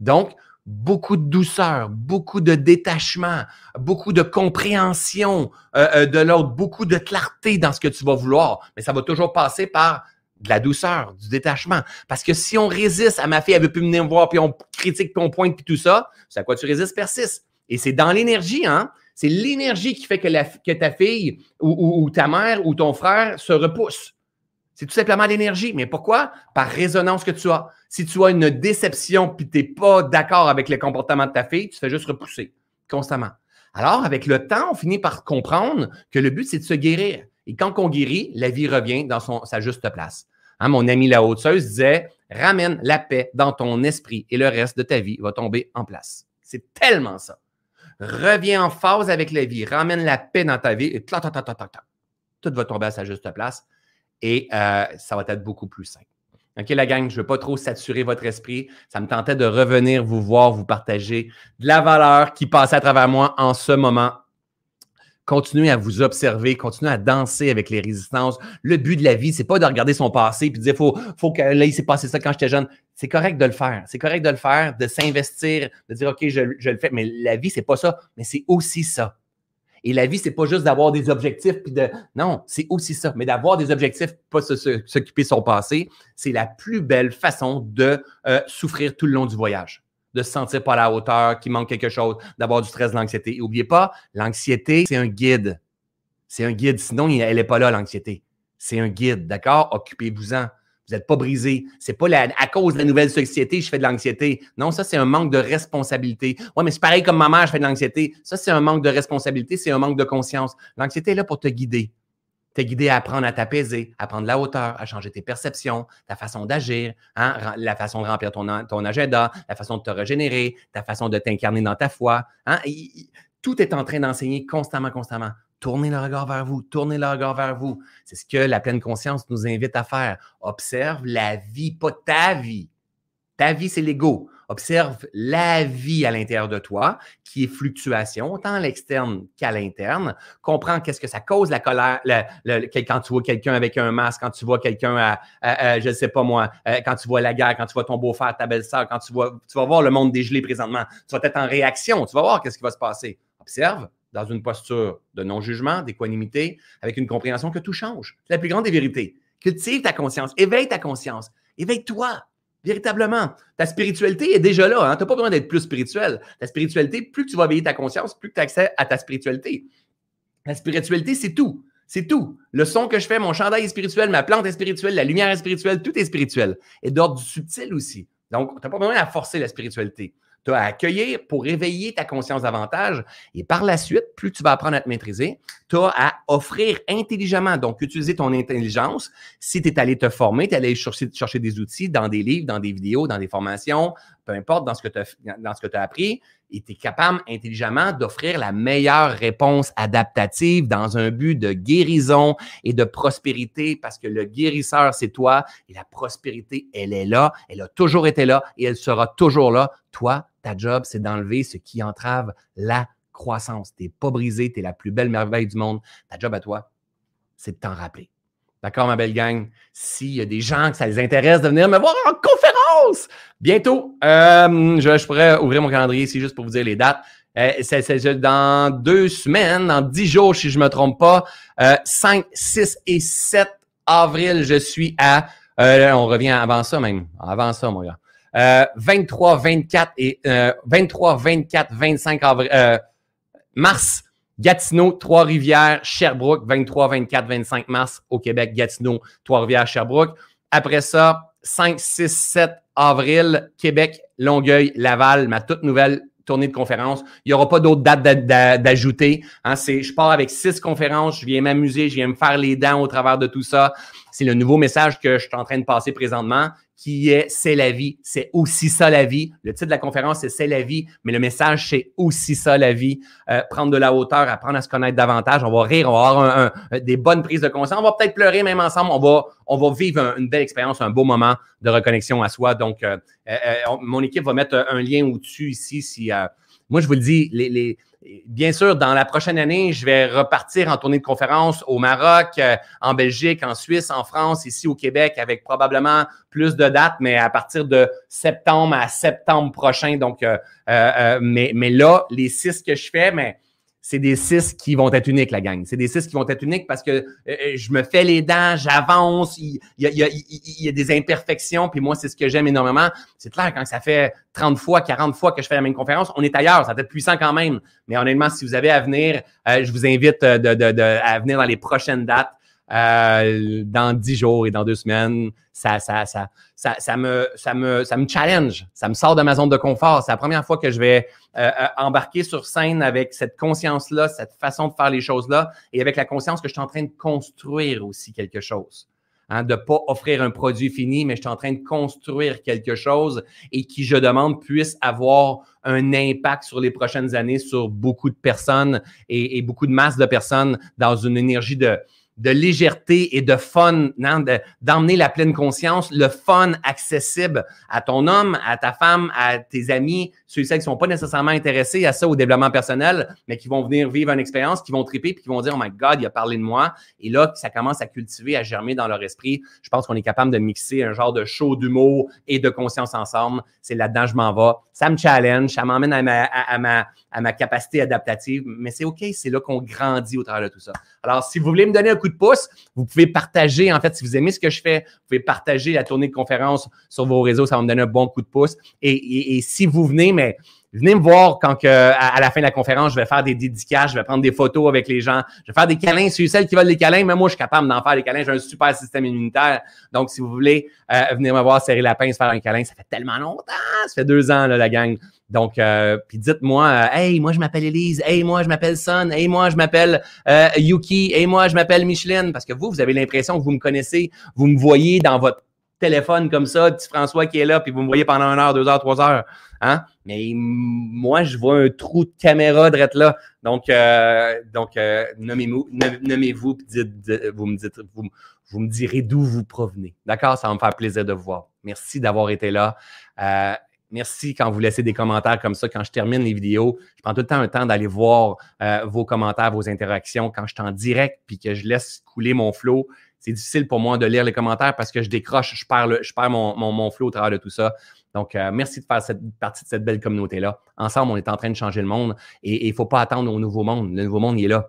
Donc, beaucoup de douceur, beaucoup de détachement, beaucoup de compréhension euh, euh, de l'autre, beaucoup de clarté dans ce que tu vas vouloir. Mais ça va toujours passer par de la douceur, du détachement. Parce que si on résiste à ma fille, elle veut plus venir me voir, puis on critique, puis on pointe, puis tout ça, c'est à quoi tu résistes persiste. Et c'est dans l'énergie, hein? C'est l'énergie qui fait que, ta fille ou, ta mère ou ton frère se repousse. C'est tout simplement l'énergie. Mais pourquoi? Par résonance que tu as. Si tu as une déception puis tu n'es pas d'accord avec le comportement de ta fille, tu fais juste repousser constamment. Alors, avec le temps, on finit par comprendre que le but, c'est de se guérir. Et quand on guérit, la vie revient dans sa juste place. Hein, mon ami la haute disait Ramène la paix dans ton esprit et le reste de ta vie va tomber en place. C'est tellement ça. Reviens en phase avec la vie, ramène la paix dans ta vie et tout va tomber à sa juste place et euh, ça va être beaucoup plus simple. OK, la gang, je ne veux pas trop saturer votre esprit. Ça me tentait de revenir vous voir, vous partager de la valeur qui passe à travers moi en ce moment. Continuez à vous observer, continuez à danser avec les résistances. Le but de la vie, c'est pas de regarder son passé et de dire faut, faut que là, il s'est passé ça quand j'étais jeune. C'est correct de le faire. C'est correct de le faire, de s'investir, de dire OK, je, je, le fais. Mais la vie, c'est pas ça, mais c'est aussi ça. Et la vie, c'est pas juste d'avoir des objectifs puis de. Non, c'est aussi ça. Mais d'avoir des objectifs, pas s'occuper de son passé, c'est la plus belle façon de euh, souffrir tout le long du voyage. De se sentir pas à la hauteur, qu'il manque quelque chose, d'avoir du stress, de l'anxiété. N'oubliez pas, l'anxiété, c'est un guide. C'est un guide. Sinon, elle n'est pas là, l'anxiété. C'est un guide, d'accord? Occupez-vous-en. Vous n'êtes pas brisé. C'est pas à cause de la nouvelle société je fais de l'anxiété. Non, ça, c'est un manque de responsabilité. Oui, mais c'est pareil comme ma mère, je fais de l'anxiété. Ça, c'est un manque de responsabilité, c'est un manque de conscience. L'anxiété est là pour te guider. Te guider à apprendre à t'apaiser, à prendre la hauteur, à changer tes perceptions, ta façon d'agir, hein, la façon de remplir ton, ton agenda, la façon de te régénérer, ta façon de t'incarner dans ta foi. Hein. tout est en train d'enseigner constamment, constamment. Tournez le regard vers vous, tournez le regard vers vous. C'est ce que la pleine conscience nous invite à faire. Observe la vie, pas ta vie. Ta vie, c'est l'ego. Observe la vie à l'intérieur de toi, qui est fluctuation, autant à l'externe qu'à l'interne. Comprends qu'est-ce que ça cause la colère quand tu vois quelqu'un avec un masque, quand tu vois quelqu'un à, je ne sais pas moi, euh, quand tu vois la guerre, quand tu vois ton beau-frère, ta belle-sœur, quand tu, vois, tu vas voir le monde dégelé présentement. Tu vas être en réaction, tu vas voir qu'est-ce qui va se passer. Observe, dans une posture de non-jugement, d'équanimité, avec une compréhension que tout change. C'est la plus grande des vérités. Cultive ta conscience, éveille ta conscience, éveille-toi. Véritablement, ta spiritualité est déjà là. Hein? Tu n'as pas besoin d'être plus spirituel. Ta spiritualité, plus tu vas éveiller ta conscience, plus tu as accès à ta spiritualité. La spiritualité, c'est tout. C'est tout. Le son que je fais, mon chandail est spirituel, ma plante est spirituelle, la lumière est spirituelle, tout est spirituel. Et d'ordre du subtil aussi. Donc, tu n'as pas besoin à forcer la spiritualité tu as à accueillir pour éveiller ta conscience davantage. Et par la suite, plus tu vas apprendre à te maîtriser, tu as à offrir intelligemment, donc utiliser ton intelligence. Si tu es allé te former, tu es allé chercher, des outils dans des livres, dans des vidéos, dans des formations, peu importe dans ce que tu as, as appris, et tu es capable intelligemment d'offrir la meilleure réponse adaptative dans un but de guérison et de prospérité parce que le guérisseur, c'est toi et la prospérité, elle est là, elle a toujours été là et elle sera toujours là. Toi, ta job, c'est d'enlever ce qui entrave la croissance. Tu n'es pas brisé, tu es la plus belle merveille du monde. Ta job à toi, c'est de t'en rappeler. D'accord, ma belle gang? S'il y a des gens que ça les intéresse de venir me voir en conférence! Bientôt, euh, je, pourrais ouvrir mon calendrier ici juste pour vous dire les dates. Euh, c'est dans deux semaines, dans dix jours, si je me trompe pas. 5, 6 et 7 avril, je suis à... on revient avant ça même. Avant ça, mon gars. 23, 24 et 23, 24, 25 avril, mars. Gatineau, Trois-Rivières, Sherbrooke, 23, 24, 25 mars au Québec, Gatineau, Trois-Rivières, Sherbrooke. Après ça, 5, 6, 7 avril, Québec, Longueuil, Laval, ma toute nouvelle tournée de conférences. Il n'y aura pas d'autres dates d'ajouter. Hein, je pars avec six conférences, je viens m'amuser, je viens me faire les dents au travers de tout ça. C'est le nouveau message que je suis en train de passer présentement qui est C'est la vie. C'est aussi ça la vie. Le titre de la conférence, c'est C'est la vie, mais le message, c'est aussi ça la vie. Euh, prendre de la hauteur, apprendre à se connaître davantage. On va rire, on va avoir des bonnes prises de conscience. On va peut-être pleurer même ensemble. On va, on va vivre une belle expérience, un beau moment de reconnexion à soi. Donc, euh, euh, mon équipe va mettre un lien au-dessus ici. Si, moi, je vous le dis, les Bien sûr, dans la prochaine année, je vais repartir en tournée de conférence au Maroc, euh, en Belgique, en Suisse, en France, ici au Québec, avec probablement plus de dates, mais à partir de septembre à septembre prochain. Donc, euh, euh, mais, mais là, les six que je fais, mais c'est des six qui vont être uniques, la gang. C'est des six qui vont être uniques parce que euh, euh, je me fais les dents, j'avance, il, y a, des imperfections, puis moi, c'est ce que j'aime énormément. C'est clair, quand ça fait 30 fois, 40 fois que je fais la même conférence, on est ailleurs, ça va être puissant quand même. Mais honnêtement, si vous avez à venir, euh, je vous invite à venir dans les prochaines dates. Euh, dans dix jours et dans deux semaines, ça, ça, ça, ça, ça, me, ça, me, ça me challenge, ça me sort de ma zone de confort. C'est la première fois que je vais euh, euh, embarquer sur scène avec cette conscience-là, cette façon de faire les choses-là, et avec la conscience que je suis en train de construire aussi quelque chose. Hein, de ne pas offrir un produit fini, mais je suis en train de construire quelque chose et qui, je demande, puisse avoir un impact sur les prochaines années sur beaucoup de personnes et, et beaucoup de masse de personnes dans une énergie de, de légèreté et de fun, d'emmener la pleine conscience, le fun accessible à ton homme, à ta femme, à tes amis, ceux et celles qui ne sont pas nécessairement intéressés à ça, au développement personnel, mais qui vont venir vivre une expérience, qui vont triper, puis qui vont dire, oh my God, il a parlé de moi. Et là, ça commence à cultiver, à germer dans leur esprit. Je pense qu'on est capable de mixer un genre de show d'humour et de conscience ensemble. C'est là-dedans, je m'en vais. Ça me challenge, ça m'emmène à ma, à, ma, à ma capacité adaptative, mais c'est OK, c'est là qu'on grandit au travers de tout ça. Alors, si vous voulez me donner un coup de pouce, vous pouvez partager, en fait, si vous aimez ce que je fais, vous pouvez partager la tournée de conférence sur vos réseaux, ça va me donner un bon coup de pouce. Et, si vous venez, mais venez me voir quand que, à, la fin de la conférence, je vais faire des dédicaces, je vais prendre des photos avec les gens, je vais faire des câlins. Si celles qui veulent des câlins, mais moi, je suis capable d'en faire des câlins. J'ai un super système immunitaire. Donc, si vous voulez euh, venir me voir serrer la pince, faire un câlin, ça fait tellement longtemps. Ça fait deux ans, là, la gang. Donc, euh, puis dites-moi, euh, hey, moi je m'appelle Elise, hey, moi je m'appelle Son, hey, moi je m'appelle euh, Yuki, hey, moi je m'appelle Micheline, parce que vous, vous avez l'impression que vous me connaissez, vous me voyez dans votre téléphone comme ça, petit François qui est là, puis vous me voyez pendant une heure, deux heures, trois heures. Hein? Mais moi, je vois un trou de caméra d'être là. Donc, donc nommez-vous, nommez-vous, vous me dites, vous, vous me direz d'où vous provenez. D'accord? Ça va me faire plaisir de vous voir. Merci d'avoir été là. Merci quand vous laissez des commentaires comme ça. Quand je termine les vidéos, je prends tout le temps un temps d'aller voir euh, vos commentaires, vos interactions. Quand je suis en direct puis que je laisse couler mon flow, c'est difficile pour moi de lire les commentaires parce que je décroche, je perds, je perds mon, mon, flow au travers de tout ça. Donc, euh, merci de faire partie de cette belle communauté-là. Ensemble, on est en train de changer le monde et il ne faut pas attendre au nouveau monde. Le nouveau monde, il est là.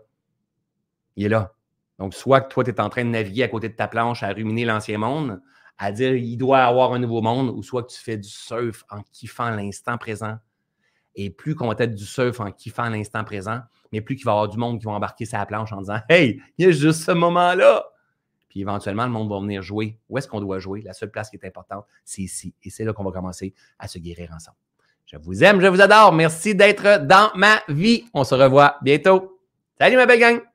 Il est là. Donc, soit que toi, tu es en train de naviguer à côté de ta planche à ruminer l'ancien monde, à dire il doit avoir un nouveau monde, ou soit que tu fais du surf en kiffant l'instant présent. Et plus qu'on va être du surf en kiffant l'instant présent, mais plus qu'il va y avoir du monde qui va embarquer sa planche en disant Hey, il y a juste ce moment-là. Puis éventuellement, le monde va venir jouer. Où est-ce qu'on doit jouer? La seule place qui est importante, c'est ici. Et c'est là qu'on va commencer à se guérir ensemble. Je vous aime, je vous adore. Merci d'être dans ma vie. On se revoit bientôt. Salut ma belle gang!